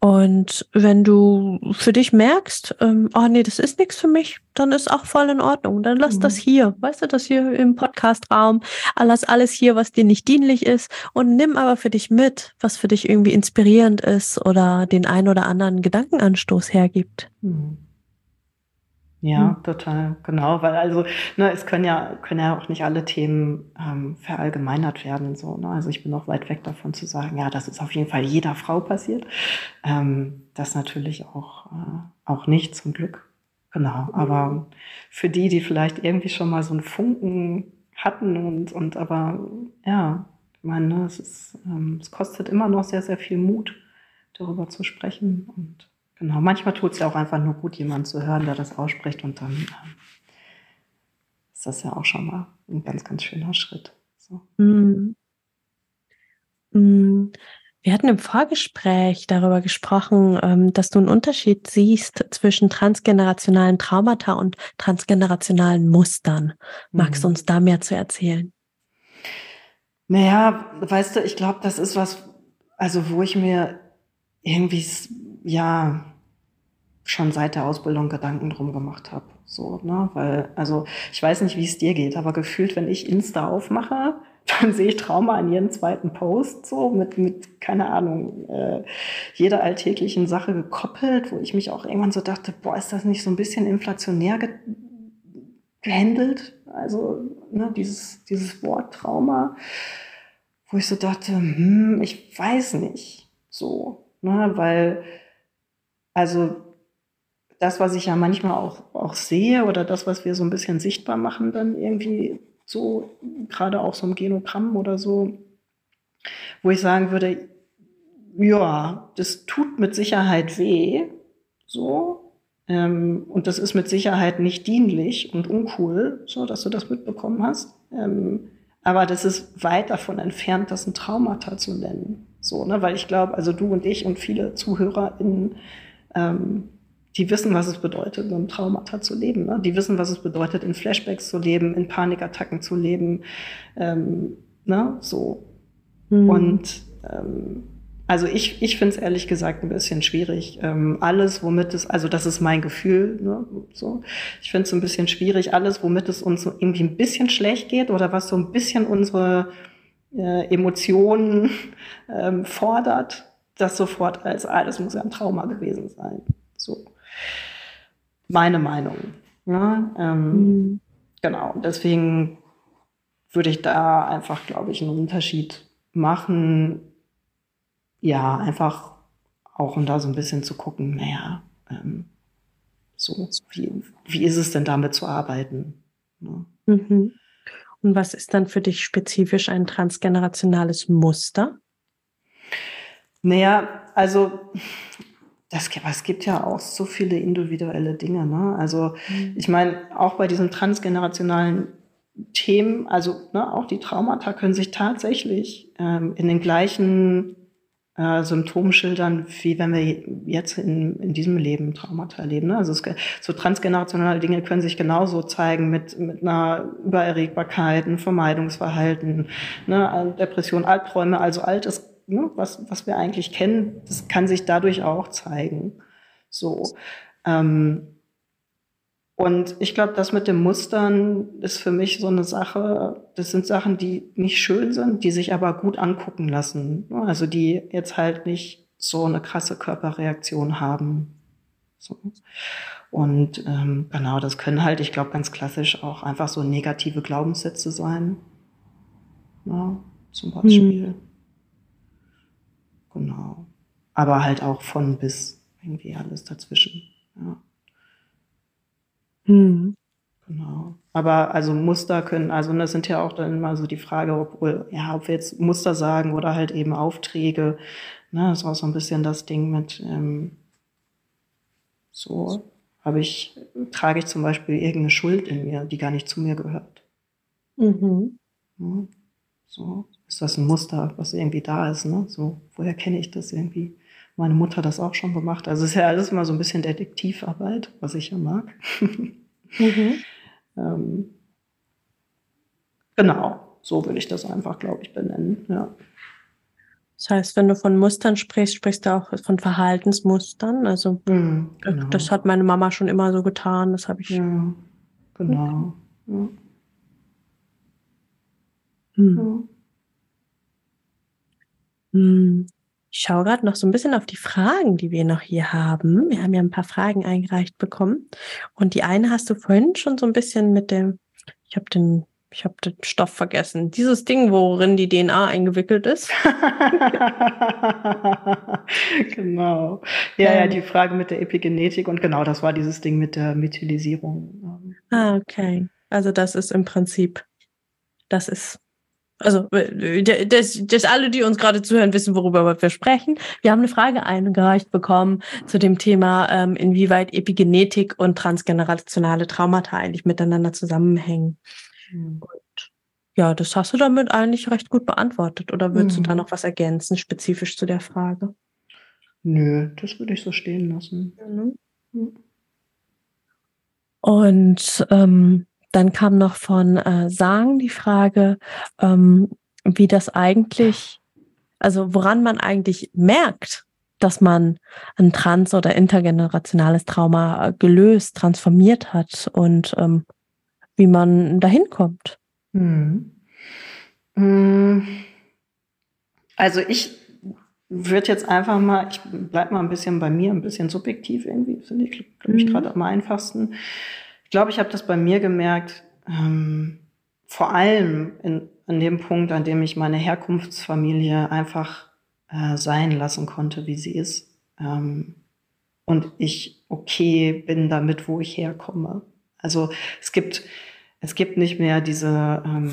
[SPEAKER 1] Und wenn du für dich merkst, ähm, oh nee, das ist nichts für mich, dann ist auch voll in Ordnung. Dann lass mhm. das hier, weißt du, das hier im Podcastraum, lass alles hier, was dir nicht dienlich ist und nimm aber für dich mit, was für dich irgendwie inspirierend ist oder den ein oder anderen Gedankenanstoß hergibt. Mhm.
[SPEAKER 2] Ja, hm. total, genau, weil also ne, es können ja können ja auch nicht alle Themen ähm, verallgemeinert werden so. Ne? Also ich bin auch weit weg davon zu sagen, ja, das ist auf jeden Fall jeder Frau passiert. Ähm, das natürlich auch äh, auch nicht zum Glück, genau. Aber für die, die vielleicht irgendwie schon mal so einen Funken hatten und und aber ja, ich meine, ne, es ist ähm, es kostet immer noch sehr sehr viel Mut, darüber zu sprechen und Genau, manchmal tut es ja auch einfach nur gut, jemanden zu hören, der das ausspricht und dann äh, ist das ja auch schon mal ein ganz, ganz schöner Schritt. So. Mm.
[SPEAKER 1] Mm. Wir hatten im Vorgespräch darüber gesprochen, ähm, dass du einen Unterschied siehst zwischen transgenerationalen Traumata und transgenerationalen Mustern. Magst du mhm. uns da mehr zu erzählen?
[SPEAKER 2] Naja, weißt du, ich glaube, das ist was, also wo ich mir irgendwie, ja, schon seit der Ausbildung Gedanken drum gemacht habe. So, ne? Weil, also ich weiß nicht, wie es dir geht, aber gefühlt, wenn ich Insta aufmache, dann sehe ich Trauma an jedem zweiten Post, so mit, mit keine Ahnung, äh, jeder alltäglichen Sache gekoppelt, wo ich mich auch irgendwann so dachte, boah, ist das nicht so ein bisschen inflationär ge gehandelt? Also, ne, dieses, dieses Wort Trauma, wo ich so dachte, hm, ich weiß nicht, so, ne, weil, also das, was ich ja manchmal auch, auch sehe oder das, was wir so ein bisschen sichtbar machen, dann irgendwie so, gerade auch so im Genogramm oder so, wo ich sagen würde, ja, das tut mit Sicherheit weh, so, ähm, und das ist mit Sicherheit nicht dienlich und uncool, so, dass du das mitbekommen hast. Ähm, aber das ist weit davon entfernt, das ein Traumata zu nennen. So, ne? Weil ich glaube, also du und ich und viele ZuhörerInnen, ähm, die wissen, was es bedeutet, mit einem Traumata zu leben. Ne? Die wissen, was es bedeutet, in Flashbacks zu leben, in Panikattacken zu leben. Ähm, ne? So. Mhm. Und ähm, also ich, ich finde es ehrlich gesagt ein bisschen schwierig. Ähm, alles, womit es, also das ist mein Gefühl, ne, so. Ich finde es ein bisschen schwierig, alles, womit es uns so irgendwie ein bisschen schlecht geht oder was so ein bisschen unsere äh, Emotionen ähm, fordert, das sofort als, ah, das muss ja ein Trauma gewesen sein. So. Meine Meinung. Ne? Ähm, mhm. Genau. Deswegen würde ich da einfach, glaube ich, einen Unterschied machen ja, einfach auch um da so ein bisschen zu gucken, naja, ähm, so, wie, wie ist es denn damit zu arbeiten? Ne?
[SPEAKER 1] Mhm. Und was ist dann für dich spezifisch ein transgenerationales Muster?
[SPEAKER 2] Naja, also das, es gibt ja auch so viele individuelle Dinge. Ne? Also mhm. ich meine, auch bei diesen transgenerationalen Themen, also ne, auch die Traumata können sich tatsächlich ähm, in den gleichen äh, Symptom schildern, wie wenn wir jetzt in, in diesem Leben Traumata erleben. Ne? Also es, so transgenerationale Dinge können sich genauso zeigen mit, mit einer Übererregbarkeit, einem Vermeidungsverhalten, ne? Depression, Albträume, also altes, ne? was, was wir eigentlich kennen, das kann sich dadurch auch zeigen. So. Ähm, und ich glaube, das mit den Mustern ist für mich so eine Sache, das sind Sachen, die nicht schön sind, die sich aber gut angucken lassen. Also die jetzt halt nicht so eine krasse Körperreaktion haben. So. Und ähm, genau, das können halt, ich glaube, ganz klassisch auch einfach so negative Glaubenssätze sein. Ja, zum Beispiel. Mhm. Genau. Aber halt auch von bis irgendwie alles dazwischen. Ja. Mhm. Genau. Aber also Muster können, also das sind ja auch dann immer so die Frage, ob, ja, ob wir jetzt Muster sagen oder halt eben Aufträge. Ne, das auch so ein bisschen das Ding mit ähm, so habe ich, trage ich zum Beispiel irgendeine Schuld in mir, die gar nicht zu mir gehört. Mhm. Ja, so ist das ein Muster, was irgendwie da ist, ne? So, woher kenne ich das irgendwie? Meine Mutter hat das auch schon gemacht. Also es ist ja alles immer so ein bisschen Detektivarbeit, was ich ja mag. mhm. ähm, genau, so will ich das einfach, glaube ich, benennen. Ja.
[SPEAKER 1] Das heißt, wenn du von Mustern sprichst, sprichst du auch von Verhaltensmustern. Also mhm, genau. das hat meine Mama schon immer so getan. Das habe ich. Ja,
[SPEAKER 2] genau. Ja.
[SPEAKER 1] Hm. Hm. Ich schaue gerade noch so ein bisschen auf die Fragen, die wir noch hier haben. Wir haben ja ein paar Fragen eingereicht bekommen. Und die eine hast du vorhin schon so ein bisschen mit dem, ich habe den, ich habe den Stoff vergessen. Dieses Ding, worin die DNA eingewickelt ist.
[SPEAKER 2] genau. Ja, ja, die Frage mit der Epigenetik und genau, das war dieses Ding mit der Methylisierung.
[SPEAKER 1] Ah, okay. Also das ist im Prinzip, das ist also, äh, dass, dass alle, die uns gerade zuhören, wissen, worüber wir sprechen. Wir haben eine Frage eingereicht bekommen zu dem Thema, ähm, inwieweit Epigenetik und transgenerationale Traumata eigentlich miteinander zusammenhängen. Mhm. Und ja, das hast du damit eigentlich recht gut beantwortet. Oder würdest mhm. du da noch was ergänzen, spezifisch zu der Frage?
[SPEAKER 2] Nö, das würde ich so stehen lassen. Mhm.
[SPEAKER 1] Und ähm, dann kam noch von äh, Sang die Frage, ähm, wie das eigentlich, also woran man eigentlich merkt, dass man ein trans- oder intergenerationales Trauma äh, gelöst, transformiert hat und ähm, wie man dahin kommt. Hm.
[SPEAKER 2] hm. Also ich würde jetzt einfach mal, ich bleib mal ein bisschen bei mir, ein bisschen subjektiv irgendwie, finde ich, glaube ich, mhm. gerade am einfachsten. Ich glaube, ich habe das bei mir gemerkt, ähm, vor allem in, an dem Punkt, an dem ich meine Herkunftsfamilie einfach äh, sein lassen konnte, wie sie ist. Ähm, und ich okay bin damit, wo ich herkomme. Also es gibt, es gibt nicht mehr diese, ähm,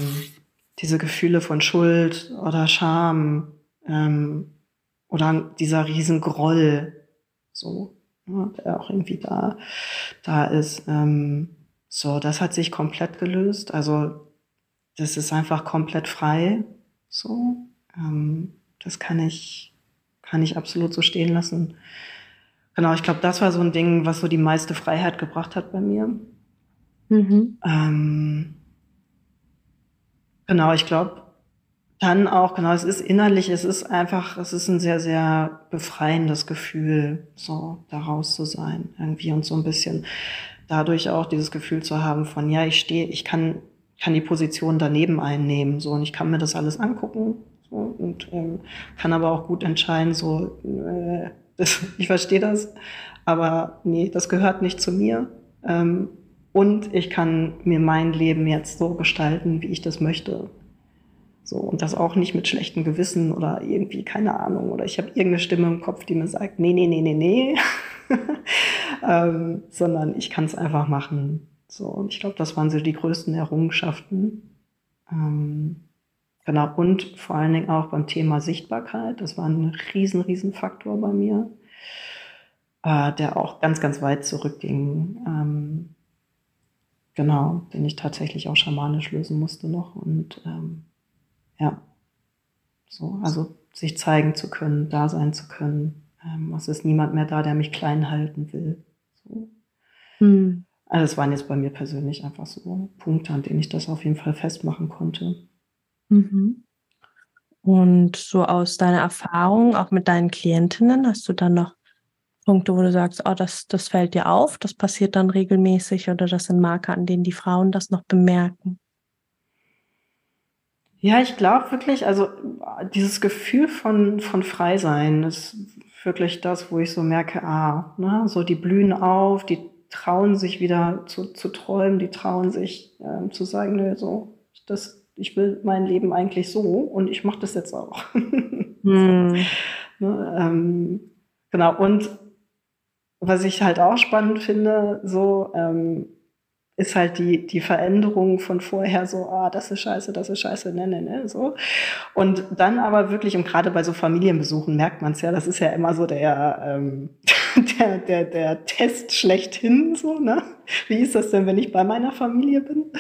[SPEAKER 2] diese Gefühle von Schuld oder Scham ähm, oder dieser Riesengroll, so, ja, der auch irgendwie da, da ist. Ähm, so, das hat sich komplett gelöst. Also das ist einfach komplett frei. So, ähm, das kann ich, kann ich absolut so stehen lassen. Genau, ich glaube, das war so ein Ding, was so die meiste Freiheit gebracht hat bei mir. Mhm. Ähm, genau, ich glaube, dann auch, genau, es ist innerlich, es ist einfach, es ist ein sehr, sehr befreiendes Gefühl, so daraus zu sein, irgendwie und so ein bisschen dadurch auch dieses Gefühl zu haben von, ja, ich stehe, ich kann, kann die Position daneben einnehmen, so, und ich kann mir das alles angucken, so, und ähm, kann aber auch gut entscheiden, so, äh, das, ich verstehe das, aber nee, das gehört nicht zu mir. Ähm, und ich kann mir mein Leben jetzt so gestalten, wie ich das möchte. So, und das auch nicht mit schlechtem Gewissen oder irgendwie, keine Ahnung, oder ich habe irgendeine Stimme im Kopf, die mir sagt, nee, nee, nee, nee, nee. ähm, sondern ich kann es einfach machen. So, und ich glaube, das waren so die größten Errungenschaften. Ähm, Genau, und vor allen Dingen auch beim Thema Sichtbarkeit. Das war ein riesen, riesen Faktor bei mir, äh, der auch ganz, ganz weit zurückging. Ähm, genau, den ich tatsächlich auch schamanisch lösen musste noch. Und ähm, ja, so, also sich zeigen zu können, da sein zu können. Ähm, es ist niemand mehr da, der mich klein halten will. So. Hm. Also das waren jetzt bei mir persönlich einfach so Punkte, an denen ich das auf jeden Fall festmachen konnte.
[SPEAKER 1] Mhm. Und so aus deiner Erfahrung, auch mit deinen Klientinnen, hast du dann noch Punkte, wo du sagst, oh, das, das fällt dir auf, das passiert dann regelmäßig oder das sind Marker, an denen die Frauen das noch bemerken?
[SPEAKER 2] Ja, ich glaube wirklich, also dieses Gefühl von, von Freisein ist wirklich das, wo ich so merke, ah, ne, so die blühen auf, die trauen sich wieder zu, zu träumen, die trauen sich ähm, zu sagen, nö, so, das ich will mein Leben eigentlich so und ich mache das jetzt auch. hm. ne, ähm, genau, und was ich halt auch spannend finde, so ähm, ist halt die, die Veränderung von vorher so, ah, das ist scheiße, das ist scheiße, ne, ne, ne, so. Und dann aber wirklich, und gerade bei so Familienbesuchen merkt man es ja, das ist ja immer so der, ähm, der, der, der Test schlechthin, so, ne? Wie ist das denn, wenn ich bei meiner Familie bin?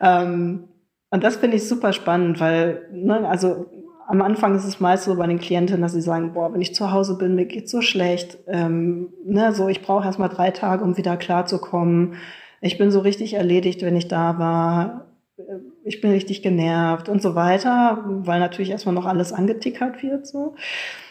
[SPEAKER 2] Ähm, und das finde ich super spannend, weil, ne, also am Anfang ist es meist so bei den Klienten, dass sie sagen, boah, wenn ich zu Hause bin, mir geht's so schlecht. Ähm, ne, so, ich brauche erst mal drei Tage, um wieder klarzukommen. Ich bin so richtig erledigt, wenn ich da war. Ich bin richtig genervt und so weiter, weil natürlich erstmal noch alles angetickert wird. So.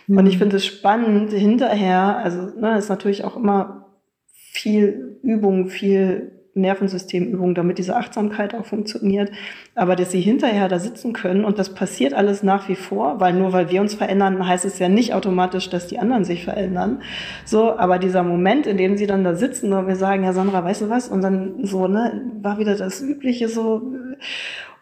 [SPEAKER 2] Mhm. Und ich finde es spannend hinterher, also ne, ist natürlich auch immer viel Übung, viel Nervensystemübungen, damit diese Achtsamkeit auch funktioniert. Aber dass sie hinterher da sitzen können und das passiert alles nach wie vor, weil nur weil wir uns verändern, heißt es ja nicht automatisch, dass die anderen sich verändern. So, aber dieser Moment, in dem sie dann da sitzen und wir sagen, ja Sandra, weißt du was? Und dann so, ne, war wieder das Übliche so.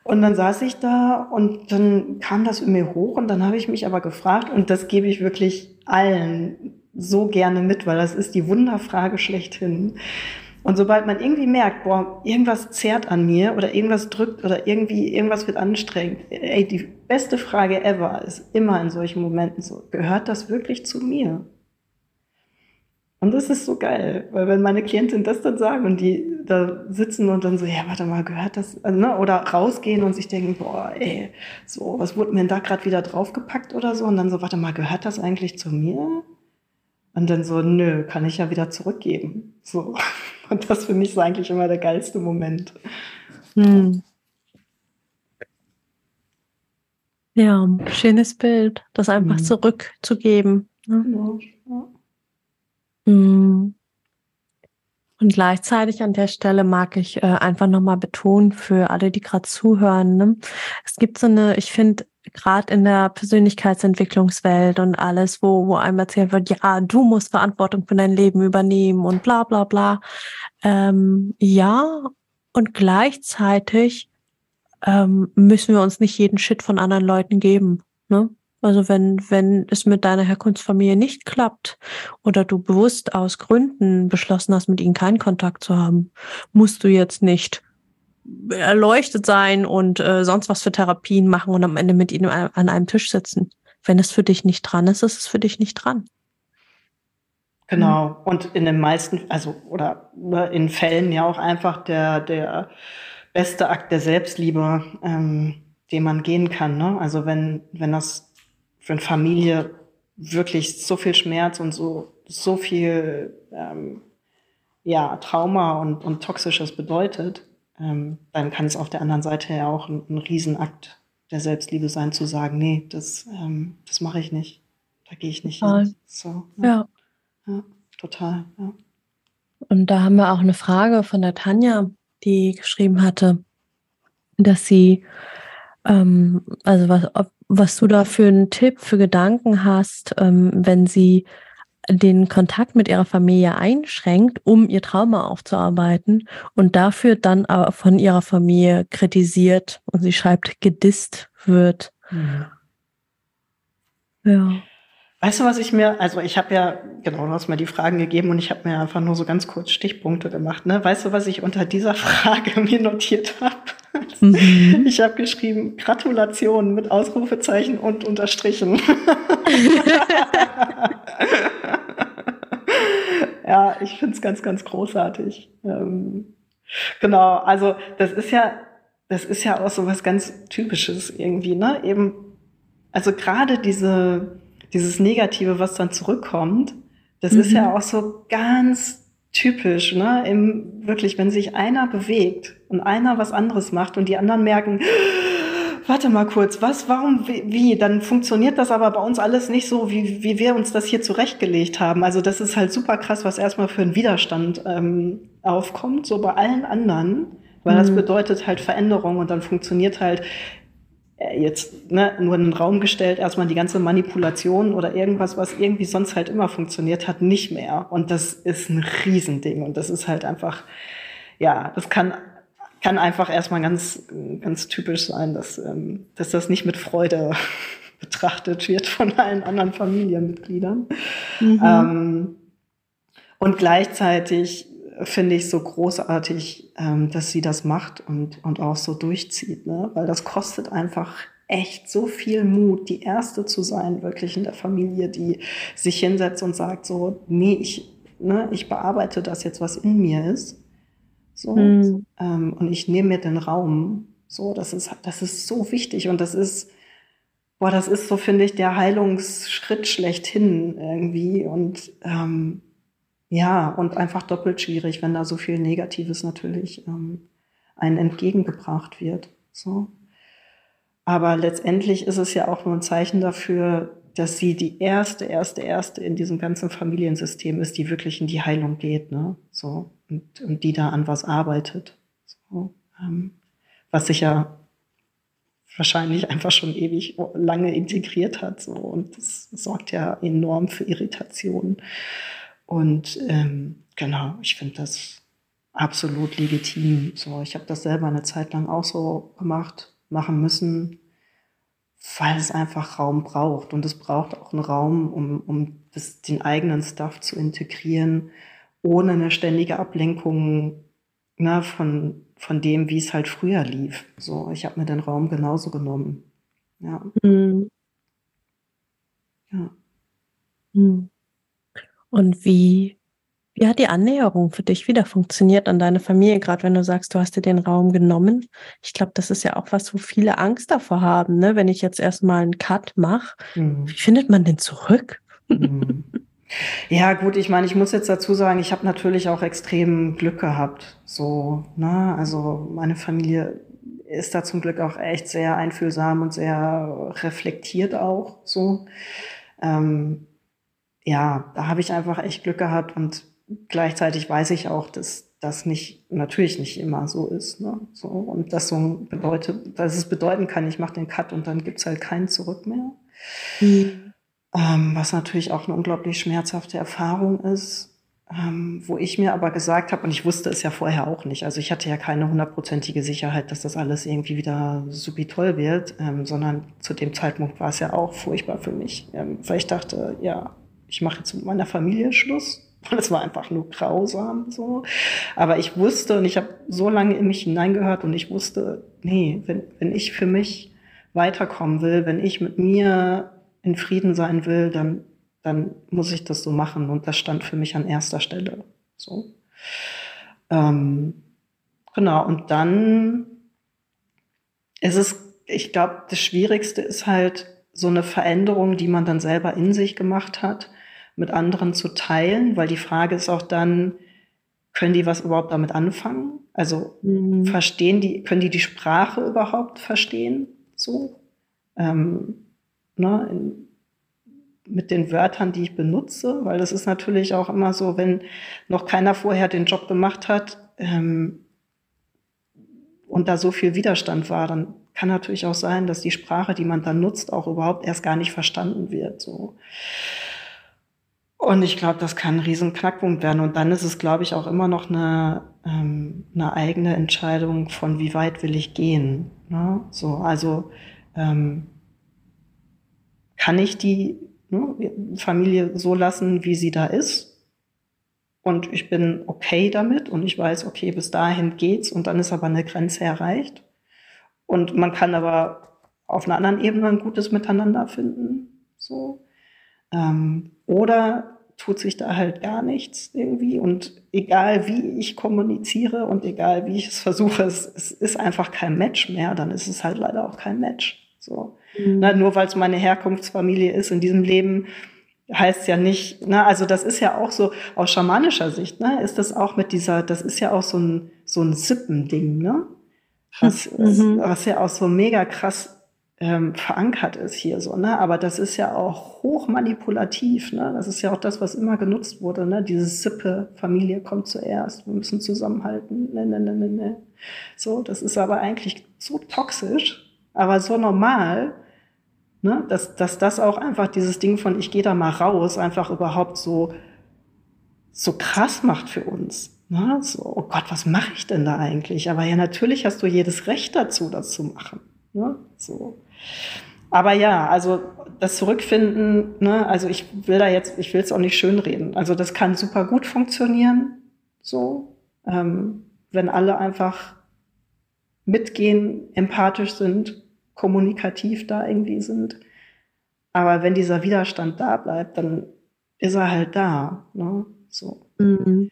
[SPEAKER 2] Und dann saß ich da und dann kam das in mir hoch und dann habe ich mich aber gefragt und das gebe ich wirklich allen so gerne mit, weil das ist die Wunderfrage schlechthin. Und sobald man irgendwie merkt, boah, irgendwas zerrt an mir oder irgendwas drückt oder irgendwie irgendwas wird anstrengend, ey, die beste Frage ever ist immer in solchen Momenten so, gehört das wirklich zu mir? Und das ist so geil, weil wenn meine Klientin das dann sagen und die da sitzen und dann so, ja, warte mal, gehört das, also, ne? oder rausgehen und sich denken, boah, ey, so, was wurde mir denn da gerade wieder draufgepackt oder so? Und dann so, warte mal, gehört das eigentlich zu mir? Und dann so, nö, kann ich ja wieder zurückgeben. So. Und das finde ich so eigentlich immer der geilste Moment. Hm.
[SPEAKER 1] Ja, schönes Bild, das einfach hm. zurückzugeben. Ne? Genau. Ja. Hm. Und gleichzeitig an der Stelle mag ich äh, einfach nochmal betonen für alle, die gerade zuhören. Ne? Es gibt so eine, ich finde, gerade in der Persönlichkeitsentwicklungswelt und alles, wo, wo einem erzählt wird, ja, du musst Verantwortung für dein Leben übernehmen und bla bla bla. Ähm, ja, und gleichzeitig ähm, müssen wir uns nicht jeden Shit von anderen Leuten geben. Ne? Also wenn, wenn es mit deiner Herkunftsfamilie nicht klappt oder du bewusst aus Gründen beschlossen hast, mit ihnen keinen Kontakt zu haben, musst du jetzt nicht erleuchtet sein und äh, sonst was für Therapien machen und am Ende mit ihnen an einem Tisch sitzen. Wenn es für dich nicht dran ist, ist es für dich nicht dran.
[SPEAKER 2] Genau. Und in den meisten, also oder ne, in Fällen ja auch einfach der, der beste Akt der Selbstliebe, ähm, den man gehen kann. Ne? Also wenn, wenn das für eine Familie wirklich so viel Schmerz und so, so viel ähm, ja, Trauma und, und Toxisches bedeutet, ähm, dann kann es auf der anderen Seite ja auch ein, ein Riesenakt der Selbstliebe sein, zu sagen, nee, das, ähm, das mache ich nicht. Da gehe ich nicht hin. So,
[SPEAKER 1] ne? ja.
[SPEAKER 2] ja. total. Ja.
[SPEAKER 1] Und da haben wir auch eine Frage von der Tanja, die geschrieben hatte, dass sie, ähm, also was, ob, was du da für einen Tipp, für Gedanken hast, ähm, wenn sie den Kontakt mit ihrer Familie einschränkt, um ihr Trauma aufzuarbeiten und dafür dann aber von ihrer Familie kritisiert und sie schreibt, gedisst wird. Mhm.
[SPEAKER 2] Ja. Weißt du, was ich mir, also ich habe ja, genau, du hast mir die Fragen gegeben und ich habe mir einfach nur so ganz kurz Stichpunkte gemacht. Ne? Weißt du, was ich unter dieser Frage mir notiert habe? Mhm. Ich habe geschrieben, Gratulation mit Ausrufezeichen und unterstrichen. ja, ich finde es ganz, ganz großartig. Ähm, genau, also das ist ja, das ist ja auch so was ganz Typisches irgendwie, ne? Eben, also gerade diese dieses Negative, was dann zurückkommt, das mhm. ist ja mhm. auch so ganz typisch, ne? Im, wirklich, wenn sich einer bewegt und einer was anderes macht und die anderen merken, warte mal kurz, was, warum, wie, dann funktioniert das aber bei uns alles nicht so, wie, wie wir uns das hier zurechtgelegt haben. Also das ist halt super krass, was erstmal für einen Widerstand ähm, aufkommt, so bei allen anderen, weil mhm. das bedeutet halt Veränderung und dann funktioniert halt jetzt ne, nur in den Raum gestellt, erstmal die ganze Manipulation oder irgendwas, was irgendwie sonst halt immer funktioniert hat, nicht mehr. Und das ist ein Riesending. Und das ist halt einfach, ja, das kann, kann einfach erstmal ganz, ganz typisch sein, dass, ähm, dass das nicht mit Freude betrachtet wird von allen anderen Familienmitgliedern. Mhm. Ähm, und gleichzeitig finde ich so großartig, ähm, dass sie das macht und, und auch so durchzieht, ne? weil das kostet einfach echt so viel Mut, die Erste zu sein, wirklich in der Familie, die sich hinsetzt und sagt so, nee, ich, ne, ich bearbeite das jetzt, was in mir ist. So, mhm. ähm, und ich nehme mir den Raum. So, das ist, das ist so wichtig und das ist, boah, das ist so, finde ich, der Heilungsschritt schlechthin irgendwie und ähm, ja, und einfach doppelt schwierig, wenn da so viel Negatives natürlich ähm, einen entgegengebracht wird. So. Aber letztendlich ist es ja auch nur ein Zeichen dafür, dass sie die erste, erste, erste in diesem ganzen Familiensystem ist, die wirklich in die Heilung geht, ne? So und, und die da an was arbeitet. So, ähm, was sich ja wahrscheinlich einfach schon ewig lange integriert hat. So und das sorgt ja enorm für Irritationen. Und ähm, genau, ich finde das absolut legitim. So, ich habe das selber eine Zeit lang auch so gemacht, machen müssen, weil es einfach Raum braucht. Und es braucht auch einen Raum, um, um das, den eigenen Stuff zu integrieren, ohne eine ständige Ablenkung ne, von, von dem, wie es halt früher lief. So, ich habe mir den Raum genauso genommen. Ja. Mhm.
[SPEAKER 1] Ja. Mhm. Und wie, wie hat die Annäherung für dich wieder funktioniert an deine Familie, gerade wenn du sagst, du hast dir den Raum genommen? Ich glaube, das ist ja auch was, wo viele Angst davor haben, ne? Wenn ich jetzt erstmal einen Cut mache, mhm. wie findet man den zurück?
[SPEAKER 2] Mhm. Ja, gut, ich meine, ich muss jetzt dazu sagen, ich habe natürlich auch extrem Glück gehabt. So, ne? Also meine Familie ist da zum Glück auch echt sehr einfühlsam und sehr reflektiert auch so. Ähm, ja, da habe ich einfach echt Glück gehabt und gleichzeitig weiß ich auch, dass das nicht natürlich nicht immer so ist. Ne? So, und das so bedeutet, dass es bedeuten kann, ich mache den Cut und dann gibt's halt keinen Zurück mehr. Mhm. Ähm, was natürlich auch eine unglaublich schmerzhafte Erfahrung ist. ähm, wo ich mir aber gesagt habe, und ich wusste es ja vorher auch nicht, also ich hatte ja keine hundertprozentige Sicherheit, dass das alles irgendwie wieder supi toll wird, ähm, sondern zu dem Zeitpunkt war es ja auch furchtbar für mich, ähm, weil ich dachte, ja, ich mache jetzt mit meiner Familie Schluss. Es war einfach nur grausam so. Aber ich wusste und ich habe so lange in mich hineingehört und ich wusste, nee, wenn, wenn ich für mich weiterkommen will, wenn ich mit mir in Frieden sein will, dann dann muss ich das so machen. Und das stand für mich an erster Stelle. So. Ähm, genau, und dann ist es, ich glaube, das Schwierigste ist halt so eine Veränderung, die man dann selber in sich gemacht hat, mit anderen zu teilen, weil die Frage ist auch dann, können die was überhaupt damit anfangen? Also mhm. verstehen die, können die die Sprache überhaupt verstehen? So, ähm, ne, in, mit den Wörtern, die ich benutze, weil das ist natürlich auch immer so, wenn noch keiner vorher den Job gemacht hat ähm, und da so viel Widerstand war, dann kann natürlich auch sein, dass die Sprache, die man dann nutzt, auch überhaupt erst gar nicht verstanden wird. So. Und ich glaube, das kann ein riesen Knackpunkt werden. Und dann ist es, glaube ich, auch immer noch eine, ähm, eine eigene Entscheidung von, wie weit will ich gehen. Ne? So, also ähm, kann ich die ne, Familie so lassen, wie sie da ist. Und ich bin okay damit und ich weiß, okay, bis dahin geht's und dann ist aber eine Grenze erreicht. Und man kann aber auf einer anderen Ebene ein gutes Miteinander finden. So. Ähm, oder tut sich da halt gar nichts irgendwie. Und egal wie ich kommuniziere und egal wie ich es versuche, es, es ist einfach kein Match mehr, dann ist es halt leider auch kein Match. So. Mhm. Na, nur weil es meine Herkunftsfamilie ist in diesem Leben, heißt ja nicht, ne, also das ist ja auch so aus schamanischer Sicht, ne, ist das auch mit dieser, das ist ja auch so ein so ein Sippending, ne, was, mhm. was ja auch so mega krass ähm, verankert ist hier so, ne, aber das ist ja auch hoch manipulativ, ne, das ist ja auch das, was immer genutzt wurde, ne, dieses Sippe, Familie kommt zuerst, wir müssen zusammenhalten, ne, ne, ne, ne, ne, so, das ist aber eigentlich so toxisch, aber so normal, ne, dass, dass das auch einfach dieses Ding von ich gehe da mal raus, einfach überhaupt so, so krass macht für uns. Ne? So, oh Gott, was mache ich denn da eigentlich? Aber ja, natürlich hast du jedes Recht dazu, das zu machen. Ne? So. Aber ja, also das Zurückfinden, ne, also ich will da jetzt, ich will es auch nicht schönreden. Also das kann super gut funktionieren, so, ähm, wenn alle einfach mitgehen, empathisch sind, kommunikativ da irgendwie sind. Aber wenn dieser Widerstand da bleibt, dann ist er halt da. Ne? So. Mhm.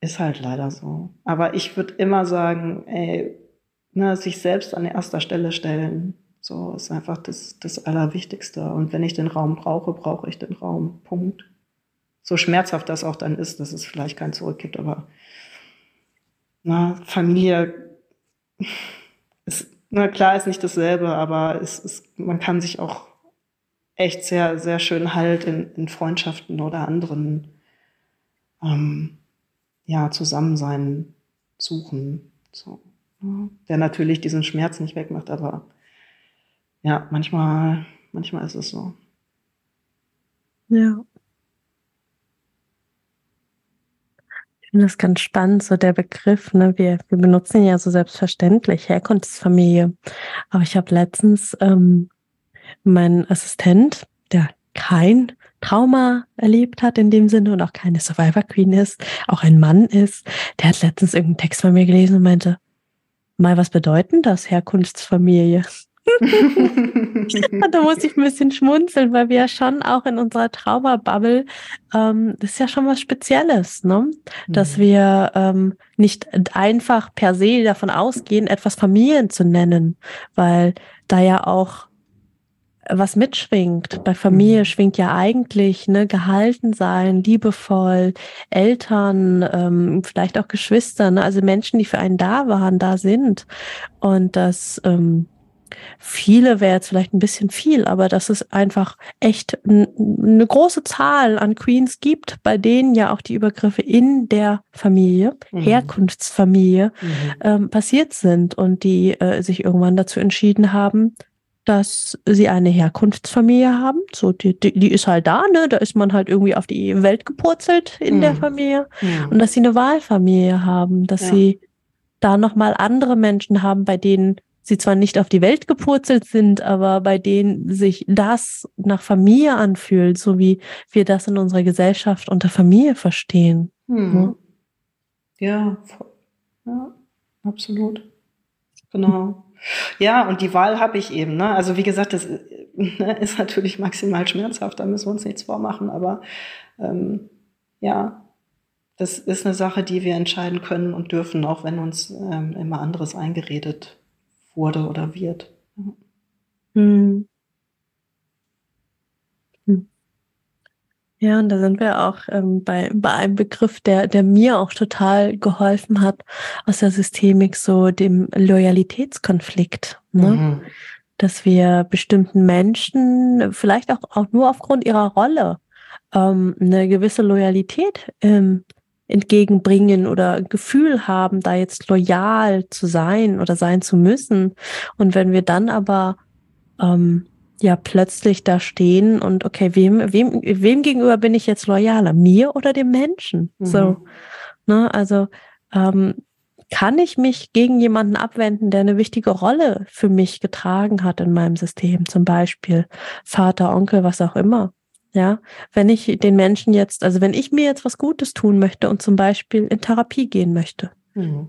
[SPEAKER 2] Ist halt leider so. Aber ich würde immer sagen, ey, ne, sich selbst an erster Stelle stellen. So ist einfach das, das Allerwichtigste. Und wenn ich den Raum brauche, brauche ich den Raum. Punkt. So schmerzhaft das auch dann ist, dass es vielleicht kein Zurück gibt, aber na, Familie ist, na klar, ist nicht dasselbe, aber es ist, man kann sich auch echt sehr, sehr schön halt in, in Freundschaften oder anderen ähm, ja, Zusammensein suchen. So, ja. Der natürlich diesen Schmerz nicht wegmacht, aber ja, manchmal, manchmal ist es so.
[SPEAKER 1] Ja. Ich finde das ganz spannend, so der Begriff. Ne? Wir, wir benutzen ja so selbstverständlich Herkunftsfamilie. Aber ich habe letztens ähm, meinen Assistent, der kein Trauma erlebt hat in dem Sinne und auch keine Survivor Queen ist, auch ein Mann ist, der hat letztens irgendeinen Text von mir gelesen und meinte, mal, was bedeuten das Herkunftsfamilie? da muss ich ein bisschen schmunzeln, weil wir ja schon auch in unserer Trauma-Bubble, ähm, das ist ja schon was Spezielles, ne? Dass mhm. wir ähm, nicht einfach per se davon ausgehen, etwas Familien zu nennen, weil da ja auch was mitschwingt. Bei Familie mhm. schwingt ja eigentlich ne, gehalten sein, liebevoll, Eltern, ähm, vielleicht auch Geschwister, ne? also Menschen, die für einen da waren, da sind. Und das ähm, viele wäre jetzt vielleicht ein bisschen viel, aber dass es einfach echt eine große Zahl an Queens gibt, bei denen ja auch die Übergriffe in der Familie, mhm. Herkunftsfamilie, mhm. Ähm, passiert sind und die äh, sich irgendwann dazu entschieden haben, dass sie eine Herkunftsfamilie haben. So, die, die, die, ist halt da, ne? Da ist man halt irgendwie auf die Welt gepurzelt in mhm. der Familie. Mhm. Und dass sie eine Wahlfamilie haben, dass ja. sie da nochmal andere Menschen haben, bei denen sie zwar nicht auf die Welt gepurzelt sind, aber bei denen sich das nach Familie anfühlt, so wie wir das in unserer Gesellschaft unter Familie verstehen.
[SPEAKER 2] Mhm. Ja, ja, absolut. Genau. Ja, und die Wahl habe ich eben. Ne? Also wie gesagt, das ne, ist natürlich maximal schmerzhaft, da müssen wir uns nichts vormachen, aber ähm, ja, das ist eine Sache, die wir entscheiden können und dürfen, auch wenn uns ähm, immer anderes eingeredet wurde oder wird. Hm.
[SPEAKER 1] Ja, und da sind wir auch ähm, bei, bei einem Begriff, der, der mir auch total geholfen hat aus der Systemik, so dem Loyalitätskonflikt. Ne? Mhm. Dass wir bestimmten Menschen, vielleicht auch, auch nur aufgrund ihrer Rolle, ähm, eine gewisse Loyalität ähm, entgegenbringen oder Gefühl haben, da jetzt loyal zu sein oder sein zu müssen. Und wenn wir dann aber ähm, ja plötzlich da stehen und okay, wem, wem, wem gegenüber bin ich jetzt loyaler? Mir oder dem Menschen? Mhm. So, ne, also ähm, kann ich mich gegen jemanden abwenden, der eine wichtige Rolle für mich getragen hat in meinem System, zum Beispiel Vater, Onkel, was auch immer. Ja, wenn ich den Menschen jetzt, also wenn ich mir jetzt was Gutes tun möchte und zum Beispiel in Therapie gehen möchte, mhm.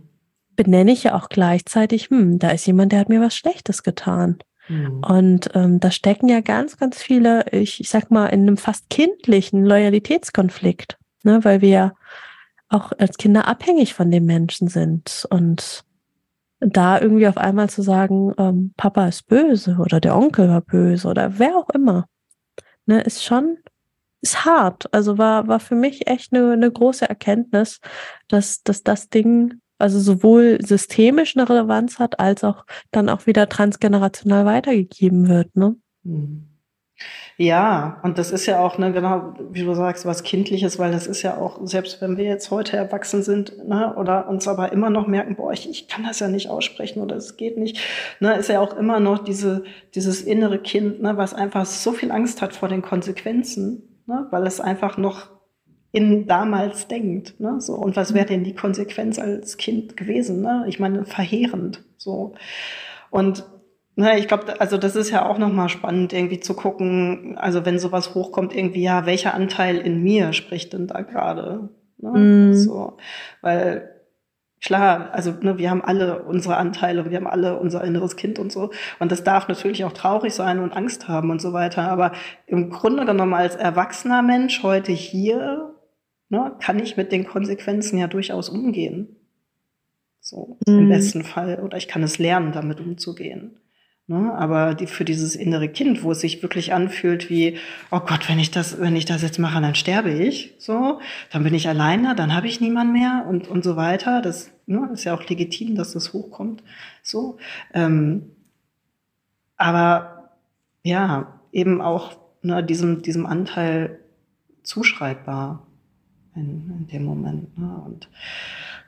[SPEAKER 1] benenne ich ja auch gleichzeitig, hm, da ist jemand, der hat mir was Schlechtes getan. Mhm. Und ähm, da stecken ja ganz, ganz viele, ich, ich sag mal, in einem fast kindlichen Loyalitätskonflikt, ne, weil wir ja auch als Kinder abhängig von dem Menschen sind. Und da irgendwie auf einmal zu sagen, ähm, Papa ist böse oder der Onkel war böse oder wer auch immer, ne, ist schon, ist hart. Also war, war für mich echt eine, eine große Erkenntnis, dass, dass das Ding also sowohl systemisch eine Relevanz hat, als auch dann auch wieder transgenerational weitergegeben wird. Ne?
[SPEAKER 2] Mhm. Ja, und das ist ja auch, ne, genau, wie du sagst, was Kindliches, weil das ist ja auch, selbst wenn wir jetzt heute erwachsen sind, ne, oder uns aber immer noch merken, boah, ich, ich kann das ja nicht aussprechen oder es geht nicht, ne, ist ja auch immer noch diese, dieses innere Kind, ne, was einfach so viel Angst hat vor den Konsequenzen, ne, weil es einfach noch in damals denkt. Ne? So, und was wäre denn die Konsequenz als Kind gewesen? Ne? Ich meine, verheerend. So. Und ne, ich glaube, also das ist ja auch nochmal spannend, irgendwie zu gucken, also wenn sowas hochkommt, irgendwie, ja, welcher Anteil in mir spricht denn da gerade? Ne? Mm. So, weil klar, also ne, wir haben alle unsere Anteile, wir haben alle unser inneres Kind und so. Und das darf natürlich auch traurig sein und Angst haben und so weiter. Aber im Grunde genommen als erwachsener Mensch heute hier ne, kann ich mit den Konsequenzen ja durchaus umgehen. So, mhm. im besten Fall. Oder ich kann es lernen, damit umzugehen. Ne? Aber die, für dieses innere Kind, wo es sich wirklich anfühlt wie, oh Gott, wenn ich das, wenn ich das jetzt mache, dann sterbe ich. So, dann bin ich alleine, dann habe ich niemand mehr und, und so weiter. Das ne, ist ja auch legitim, dass das hochkommt. So. Ähm, aber ja, eben auch ne, diesem, diesem Anteil zuschreibbar in, in dem Moment. Ne? Und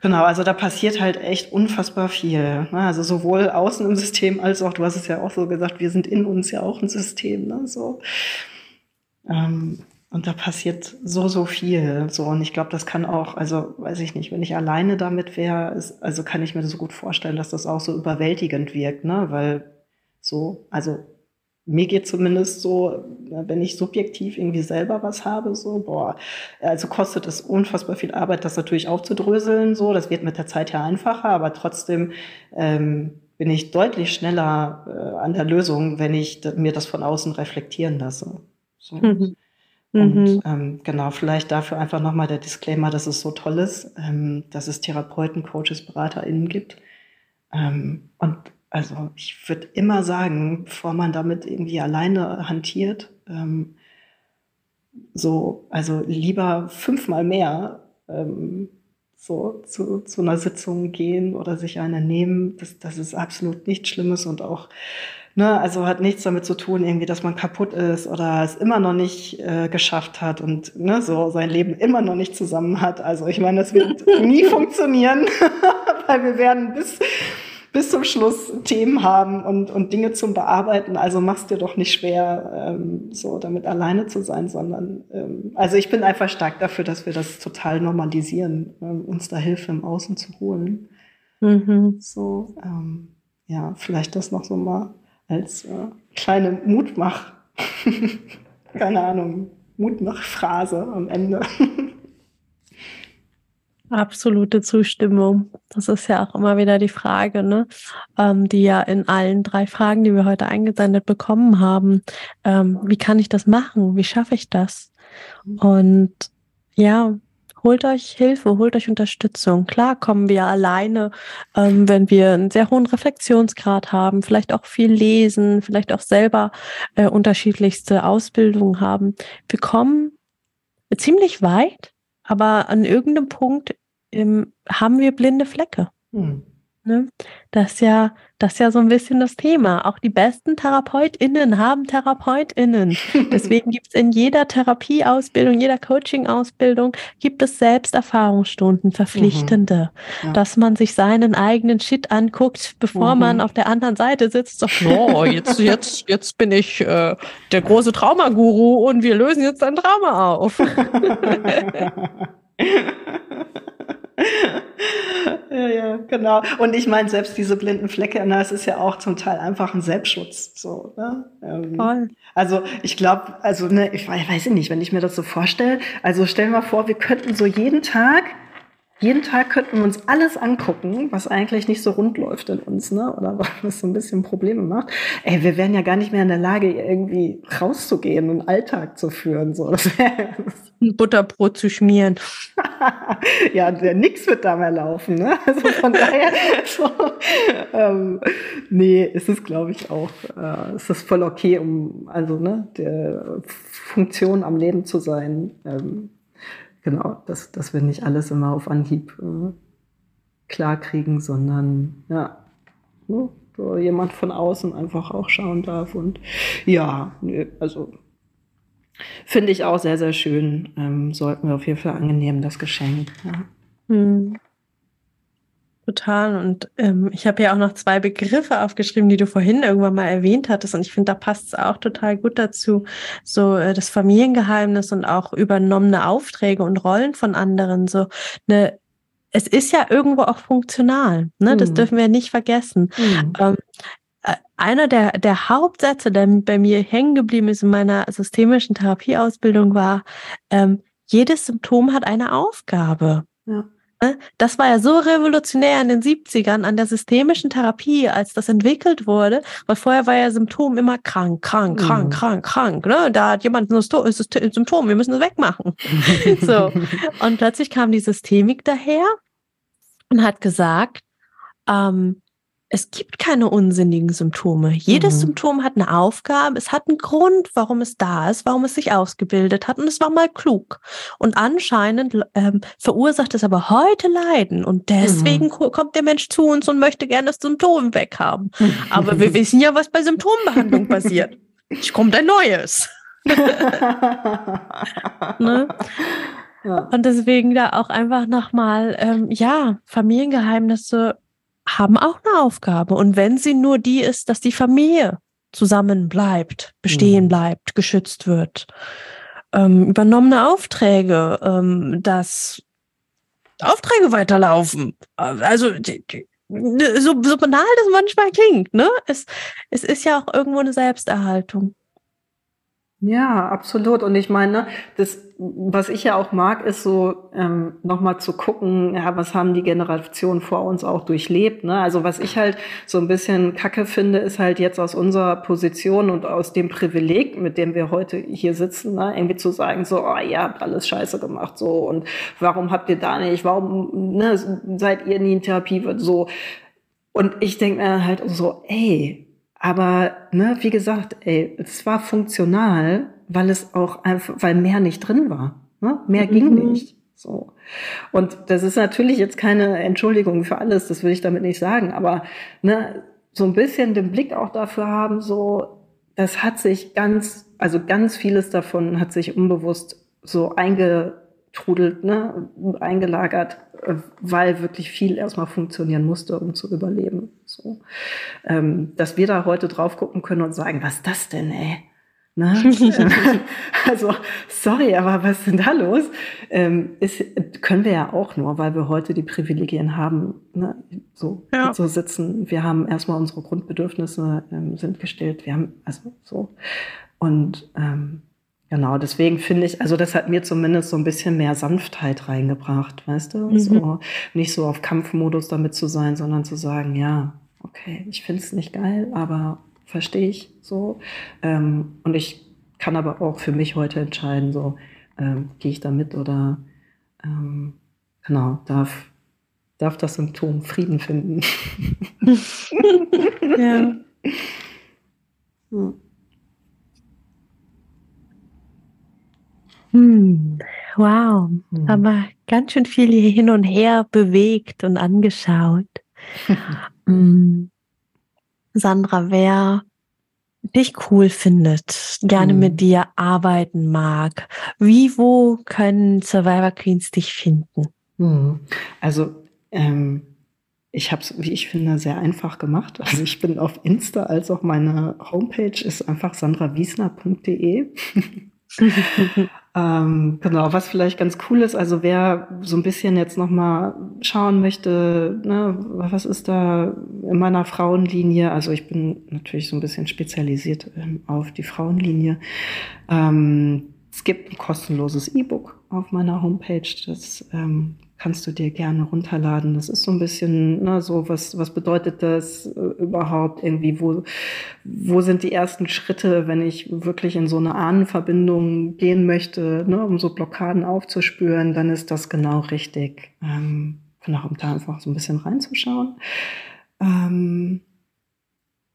[SPEAKER 2] genau, also da passiert halt echt unfassbar viel. Ne? Also sowohl außen im System als auch, du hast es ja auch so gesagt, wir sind in uns ja auch ein System. Ne? So. Ähm, und da passiert so, so viel. So, und ich glaube, das kann auch, also weiß ich nicht, wenn ich alleine damit wäre, also kann ich mir das so gut vorstellen, dass das auch so überwältigend wirkt, ne? Weil so, also mir geht zumindest so, wenn ich subjektiv irgendwie selber was habe, so, boah, also kostet es unfassbar viel Arbeit, das natürlich aufzudröseln, so, das wird mit der Zeit ja einfacher, aber trotzdem ähm, bin ich deutlich schneller äh, an der Lösung, wenn ich mir das von außen reflektieren lasse. So. Mhm. Und mhm. ähm, genau, vielleicht dafür einfach nochmal der Disclaimer, dass es so toll ist, ähm, dass es Therapeuten, Coaches, BeraterInnen gibt. Ähm, und also ich würde immer sagen, bevor man damit irgendwie alleine hantiert, ähm, so, also lieber fünfmal mehr ähm, so zu, zu einer Sitzung gehen oder sich eine nehmen. Das, das ist absolut nichts Schlimmes und auch, ne, also hat nichts damit zu tun, irgendwie, dass man kaputt ist oder es immer noch nicht äh, geschafft hat und ne, so sein Leben immer noch nicht zusammen hat. Also ich meine, das wird nie funktionieren, weil wir werden bis bis zum Schluss Themen haben und, und Dinge zum Bearbeiten. Also machst dir doch nicht schwer, ähm, so damit alleine zu sein, sondern ähm, also ich bin einfach stark dafür, dass wir das total normalisieren, ähm, uns da Hilfe im Außen zu holen. Mhm. So, ähm, ja, vielleicht das noch so mal als äh, kleine Mutmach, keine Ahnung, Mutmachphrase am Ende.
[SPEAKER 1] Absolute Zustimmung. Das ist ja auch immer wieder die Frage, ne? Ähm, die ja in allen drei Fragen, die wir heute eingesendet bekommen haben. Ähm, wie kann ich das machen? Wie schaffe ich das? Und ja, holt euch Hilfe, holt euch Unterstützung. Klar kommen wir alleine, ähm, wenn wir einen sehr hohen Reflexionsgrad haben, vielleicht auch viel lesen, vielleicht auch selber äh, unterschiedlichste Ausbildungen haben. Wir kommen ziemlich weit, aber an irgendeinem Punkt ähm, haben wir blinde Flecke. Hm. Ne? Das ist ja, das ist ja so ein bisschen das Thema. Auch die besten TherapeutInnen haben TherapeutInnen. Deswegen gibt es in jeder Therapieausbildung, jeder Coaching-Ausbildung, gibt es Selbsterfahrungsstunden, verpflichtende, mhm. ja. dass man sich seinen eigenen Shit anguckt, bevor mhm. man auf der anderen Seite sitzt. So, oh, jetzt, jetzt, jetzt bin ich äh, der große Traumaguru und wir lösen jetzt ein Trauma auf.
[SPEAKER 2] ja, ja, genau. Und ich meine, selbst diese blinden Flecke, na, es ist ja auch zum Teil einfach ein Selbstschutz. So, ne? Ähm, Voll. Also ich glaube, also ne, ich weiß nicht, wenn ich mir das so vorstelle, also stell mal vor, wir könnten so jeden Tag jeden Tag könnten wir uns alles angucken, was eigentlich nicht so rund läuft in uns, ne? Oder was so ein bisschen Probleme macht. Ey, wir wären ja gar nicht mehr in der Lage, irgendwie rauszugehen und Alltag zu führen. So.
[SPEAKER 1] Ein Butterbrot zu schmieren.
[SPEAKER 2] ja, der nix wird da mehr laufen, ne? Also von daher, so, ähm, nee, ist es, glaube ich, auch, äh, ist es voll okay, um also ne, der Funktion am Leben zu sein. Ähm, genau, dass, dass wir nicht alles immer auf Anhieb äh, klar kriegen, sondern ja, ne, so jemand von außen einfach auch schauen darf. Und ja, also finde ich auch sehr, sehr schön. Ähm, sollten wir auf jeden Fall angenehm, das Geschenk. Ja. Hm.
[SPEAKER 1] Total. Und ähm, ich habe ja auch noch zwei Begriffe aufgeschrieben, die du vorhin irgendwann mal erwähnt hattest. Und ich finde, da passt es auch total gut dazu. So äh, das Familiengeheimnis und auch übernommene Aufträge und Rollen von anderen. So eine, es ist ja irgendwo auch funktional. Ne? Das mhm. dürfen wir nicht vergessen. Mhm. Ähm, äh, einer der, der Hauptsätze, der bei mir hängen geblieben ist in meiner systemischen Therapieausbildung, war, ähm, jedes Symptom hat eine Aufgabe. Ja. Ne? Das war ja so revolutionär in den 70ern an der systemischen Therapie, als das entwickelt wurde, weil vorher war ja Symptom immer krank, krank, krank, mhm. krank, krank. Ne? Da hat jemand ein Symptom, wir müssen es wegmachen. so. Und plötzlich kam die Systemik daher und hat gesagt, ähm, es gibt keine unsinnigen Symptome. Jedes mhm. Symptom hat eine Aufgabe, es hat einen Grund, warum es da ist, warum es sich ausgebildet hat und es war mal klug. Und anscheinend ähm, verursacht es aber heute Leiden und deswegen mhm. kommt der Mensch zu uns und möchte gerne das Symptom weghaben. Aber wir wissen ja, was bei Symptombehandlung passiert. Es kommt ein neues. ne? Ja. Und deswegen da auch einfach nochmal, ähm, ja, Familiengeheimnisse haben auch eine Aufgabe. Und wenn sie nur die ist, dass die Familie zusammen bleibt, bestehen mhm. bleibt, geschützt wird. Ähm, übernommene Aufträge, ähm, dass Aufträge weiterlaufen. Also die, so, so banal das manchmal klingt, ne? Es, es ist ja auch irgendwo eine Selbsterhaltung.
[SPEAKER 2] Ja, absolut. Und ich meine, das, was ich ja auch mag, ist so ähm, nochmal zu gucken, ja, was haben die Generationen vor uns auch durchlebt. Ne? Also was ich halt so ein bisschen kacke finde, ist halt jetzt aus unserer Position und aus dem Privileg, mit dem wir heute hier sitzen, ne? irgendwie zu sagen, so, oh, ihr habt alles scheiße gemacht, so und warum habt ihr da nicht, warum ne, seid ihr nie in Therapie, so. Und ich denke mir halt so, ey, aber ne, wie gesagt, ey, es war funktional, weil es auch einfach, weil mehr nicht drin war. Ne? Mehr mhm. ging nicht. So. Und das ist natürlich jetzt keine Entschuldigung für alles, das will ich damit nicht sagen, aber ne, so ein bisschen den Blick auch dafür haben, so, das hat sich ganz, also ganz vieles davon hat sich unbewusst so eingetrudelt, ne, eingelagert, weil wirklich viel erstmal funktionieren musste, um zu überleben. So, ähm, dass wir da heute drauf gucken können und sagen, was ist das denn, ey? Ne? also, sorry, aber was ist denn da los? Ähm, ist, können wir ja auch nur, weil wir heute die Privilegien haben, ne? so, ja. so sitzen. Wir haben erstmal unsere Grundbedürfnisse ähm, sind gestillt. Wir haben, also so. Und ähm, genau, deswegen finde ich, also das hat mir zumindest so ein bisschen mehr Sanftheit reingebracht, weißt du? Mhm. So, nicht so auf Kampfmodus damit zu sein, sondern zu sagen, ja, okay, ich finde es nicht geil, aber verstehe ich so. Ähm, und ich kann aber auch für mich heute entscheiden, so ähm, gehe ich da mit oder ähm, genau, darf, darf das Symptom Frieden finden. ja.
[SPEAKER 1] Hm, wow, hm. aber ganz schön viel hier hin und her bewegt und angeschaut. hm. Sandra, wer dich cool findet, gerne mit dir arbeiten mag, wie, wo können Survivor Queens dich finden?
[SPEAKER 2] Mhm. Also, ähm, ich habe es, wie ich finde, sehr einfach gemacht. Also ich bin auf Insta als auch meine Homepage ist einfach sandrawiesner.de. Ähm, genau, was vielleicht ganz cool ist, also wer so ein bisschen jetzt nochmal schauen möchte, ne, was ist da in meiner Frauenlinie? Also ich bin natürlich so ein bisschen spezialisiert ähm, auf die Frauenlinie. Ähm, es gibt ein kostenloses E-Book auf meiner Homepage, das ähm, kannst du dir gerne runterladen. Das ist so ein bisschen ne, so, was, was bedeutet das äh, überhaupt irgendwie? Wo, wo sind die ersten Schritte, wenn ich wirklich in so eine Ahnenverbindung gehen möchte, ne, um so Blockaden aufzuspüren, dann ist das genau richtig. Ähm, genau, um da einfach so ein bisschen reinzuschauen. Ähm,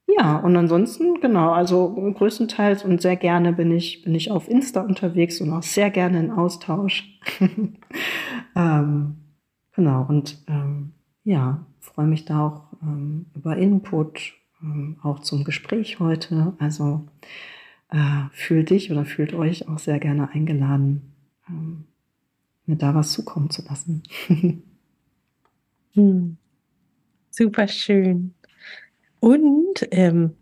[SPEAKER 2] ja, und ansonsten, genau, also größtenteils und sehr gerne bin ich, bin ich auf Insta unterwegs und auch sehr gerne in Austausch. ähm, genau, und ähm, ja, freue mich da auch ähm, über Input, ähm, auch zum Gespräch heute. Also äh, fühlt dich oder fühlt euch auch sehr gerne eingeladen, ähm, mir da was zukommen zu lassen.
[SPEAKER 1] hm. Super schön. Und ähm,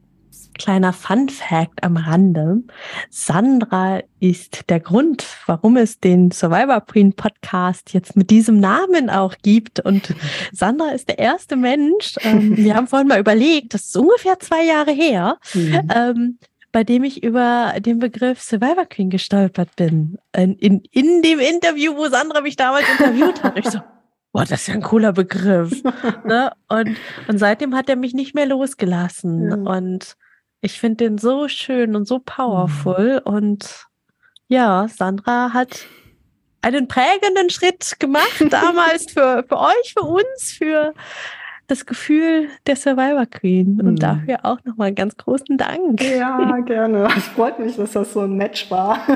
[SPEAKER 1] kleiner Fun Fact am Rande. Sandra ist der Grund, warum es den Survivor Queen Podcast jetzt mit diesem Namen auch gibt. Und Sandra ist der erste Mensch, ähm, wir haben vorhin mal überlegt, das ist ungefähr zwei Jahre her, mhm. ähm, bei dem ich über den Begriff Survivor Queen gestolpert bin. In, in, in dem Interview, wo Sandra mich damals interviewt hat. Ich so, boah, das ist ja ein cooler Begriff. ne? und, und seitdem hat er mich nicht mehr losgelassen. Ja. Und ich finde den so schön und so powerful. Mhm. Und ja, Sandra hat einen prägenden Schritt gemacht damals für, für euch, für uns, für das Gefühl der Survivor Queen. Und mhm. dafür auch nochmal ganz großen Dank.
[SPEAKER 2] Ja, gerne. Es freut mich, dass das so ein Match war.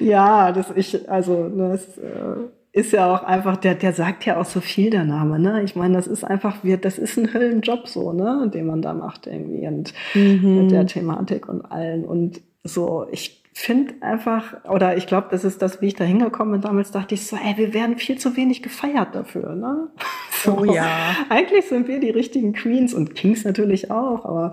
[SPEAKER 2] ja, das ich, also, das, äh ist ja auch einfach, der, der sagt ja auch so viel, der Name, ne? Ich meine, das ist einfach, wir, das ist ein Höllenjob so, ne? Den man da macht irgendwie und mhm. mit der Thematik und allen. Und so, ich finde einfach, oder ich glaube, das ist das, wie ich da hingekommen bin. Damals dachte ich so, ey, wir werden viel zu wenig gefeiert dafür, ne? So, oh ja. Eigentlich sind wir die richtigen Queens und Kings natürlich auch, aber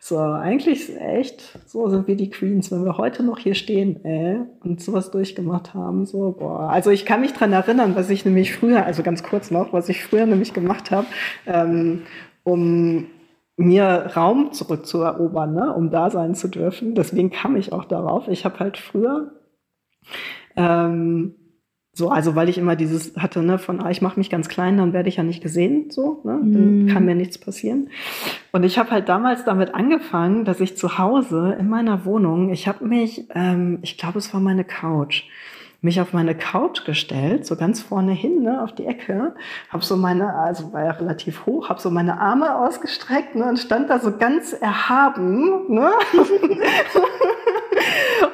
[SPEAKER 2] so, eigentlich echt, so sind wir die Queens, wenn wir heute noch hier stehen, ey, und sowas durchgemacht haben, so, boah. Also ich kann mich dran erinnern, was ich nämlich früher, also ganz kurz noch, was ich früher nämlich gemacht habe, ähm, um mir Raum zurückzuerobern, ne, um da sein zu dürfen. Deswegen kam ich auch darauf. Ich habe halt früher ähm, so, also weil ich immer dieses hatte, ne, von ah, ich mache mich ganz klein, dann werde ich ja nicht gesehen, so, ne, dann mm. kann mir nichts passieren. Und ich habe halt damals damit angefangen, dass ich zu Hause in meiner Wohnung, ich habe mich, ähm, ich glaube, es war meine Couch, mich auf meine Couch gestellt, so ganz vorne hin, ne, auf die Ecke, habe so meine, also war ja relativ hoch, habe so meine Arme ausgestreckt ne, und stand da so ganz erhaben, ne,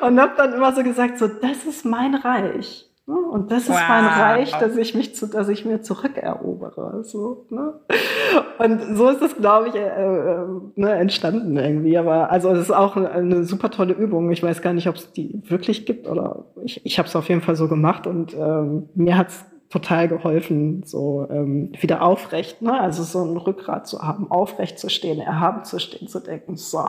[SPEAKER 2] und habe dann immer so gesagt, so, das ist mein Reich. Ne, und das ist wow. mein Reich, dass ich mich zu, dass ich mir zurückerobere. So, ne? Und so ist es, glaube ich, äh, äh, ne, entstanden irgendwie. Aber also es ist auch eine, eine, super tolle Übung. Ich weiß gar nicht, ob es die wirklich gibt oder ich, ich habe es auf jeden Fall so gemacht und ähm, mir hat's total geholfen, so ähm, wieder aufrecht, ne? also so ein Rückgrat zu haben, aufrecht zu stehen, erhaben zu stehen, zu denken, so.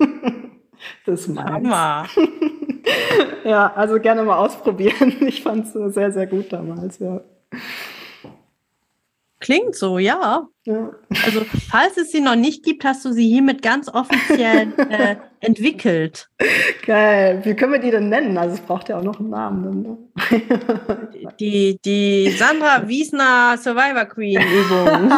[SPEAKER 2] das ist meins. ja, also gerne mal ausprobieren. Ich fand es sehr, sehr gut damals, ja.
[SPEAKER 1] Klingt so, ja. ja. Also, falls es sie noch nicht gibt, hast du sie hiermit ganz offiziell äh, entwickelt.
[SPEAKER 2] Geil. Wie können wir die denn nennen? Also, es braucht ja auch noch einen Namen. Ne?
[SPEAKER 1] die, die Sandra Wiesner Survivor Queen Übung.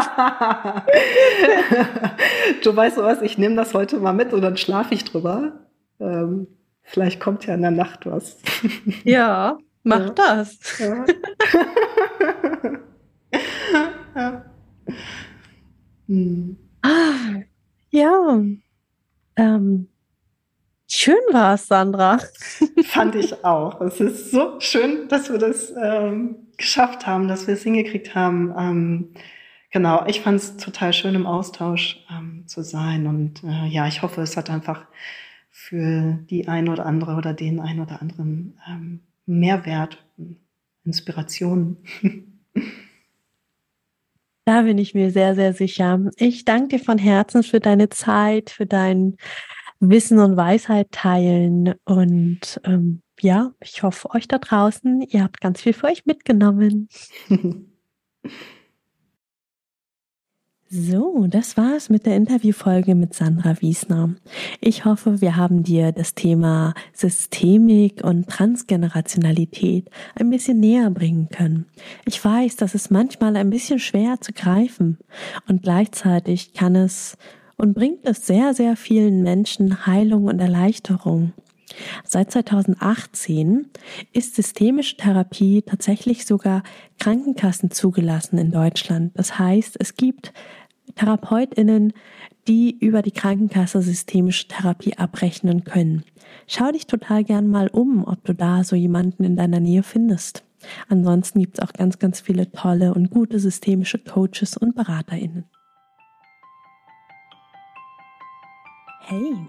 [SPEAKER 2] du weißt du was, ich nehme das heute mal mit und dann schlafe ich drüber. Ähm, vielleicht kommt ja in der Nacht was.
[SPEAKER 1] ja, mach ja. das. Ja.
[SPEAKER 2] ja. Hm.
[SPEAKER 1] Ah, ja. Ähm, schön war es, Sandra.
[SPEAKER 2] Fand ich auch. Es ist so schön, dass wir das ähm, geschafft haben, dass wir es hingekriegt haben. Ähm, genau, ich fand es total schön, im Austausch ähm, zu sein. Und äh, ja, ich hoffe, es hat einfach für die ein oder andere oder den ein oder anderen ähm, Mehrwert, Inspiration.
[SPEAKER 1] Da bin ich mir sehr, sehr sicher. Ich danke dir von Herzen für deine Zeit, für dein Wissen und Weisheit teilen. Und ähm, ja, ich hoffe, euch da draußen, ihr habt ganz viel für euch mitgenommen. So, das war's mit der Interviewfolge mit Sandra Wiesner. Ich hoffe, wir haben dir das Thema Systemik und Transgenerationalität ein bisschen näher bringen können. Ich weiß, dass es manchmal ein bisschen schwer zu greifen und gleichzeitig kann es und bringt es sehr, sehr vielen Menschen Heilung und Erleichterung. Seit 2018 ist systemische Therapie tatsächlich sogar Krankenkassen zugelassen in Deutschland. Das heißt, es gibt Therapeutinnen, die über die Krankenkasse systemische Therapie abrechnen können. Schau dich total gern mal um, ob du da so jemanden in deiner Nähe findest. Ansonsten gibt es auch ganz, ganz viele tolle und gute systemische Coaches und BeraterInnen. Hey,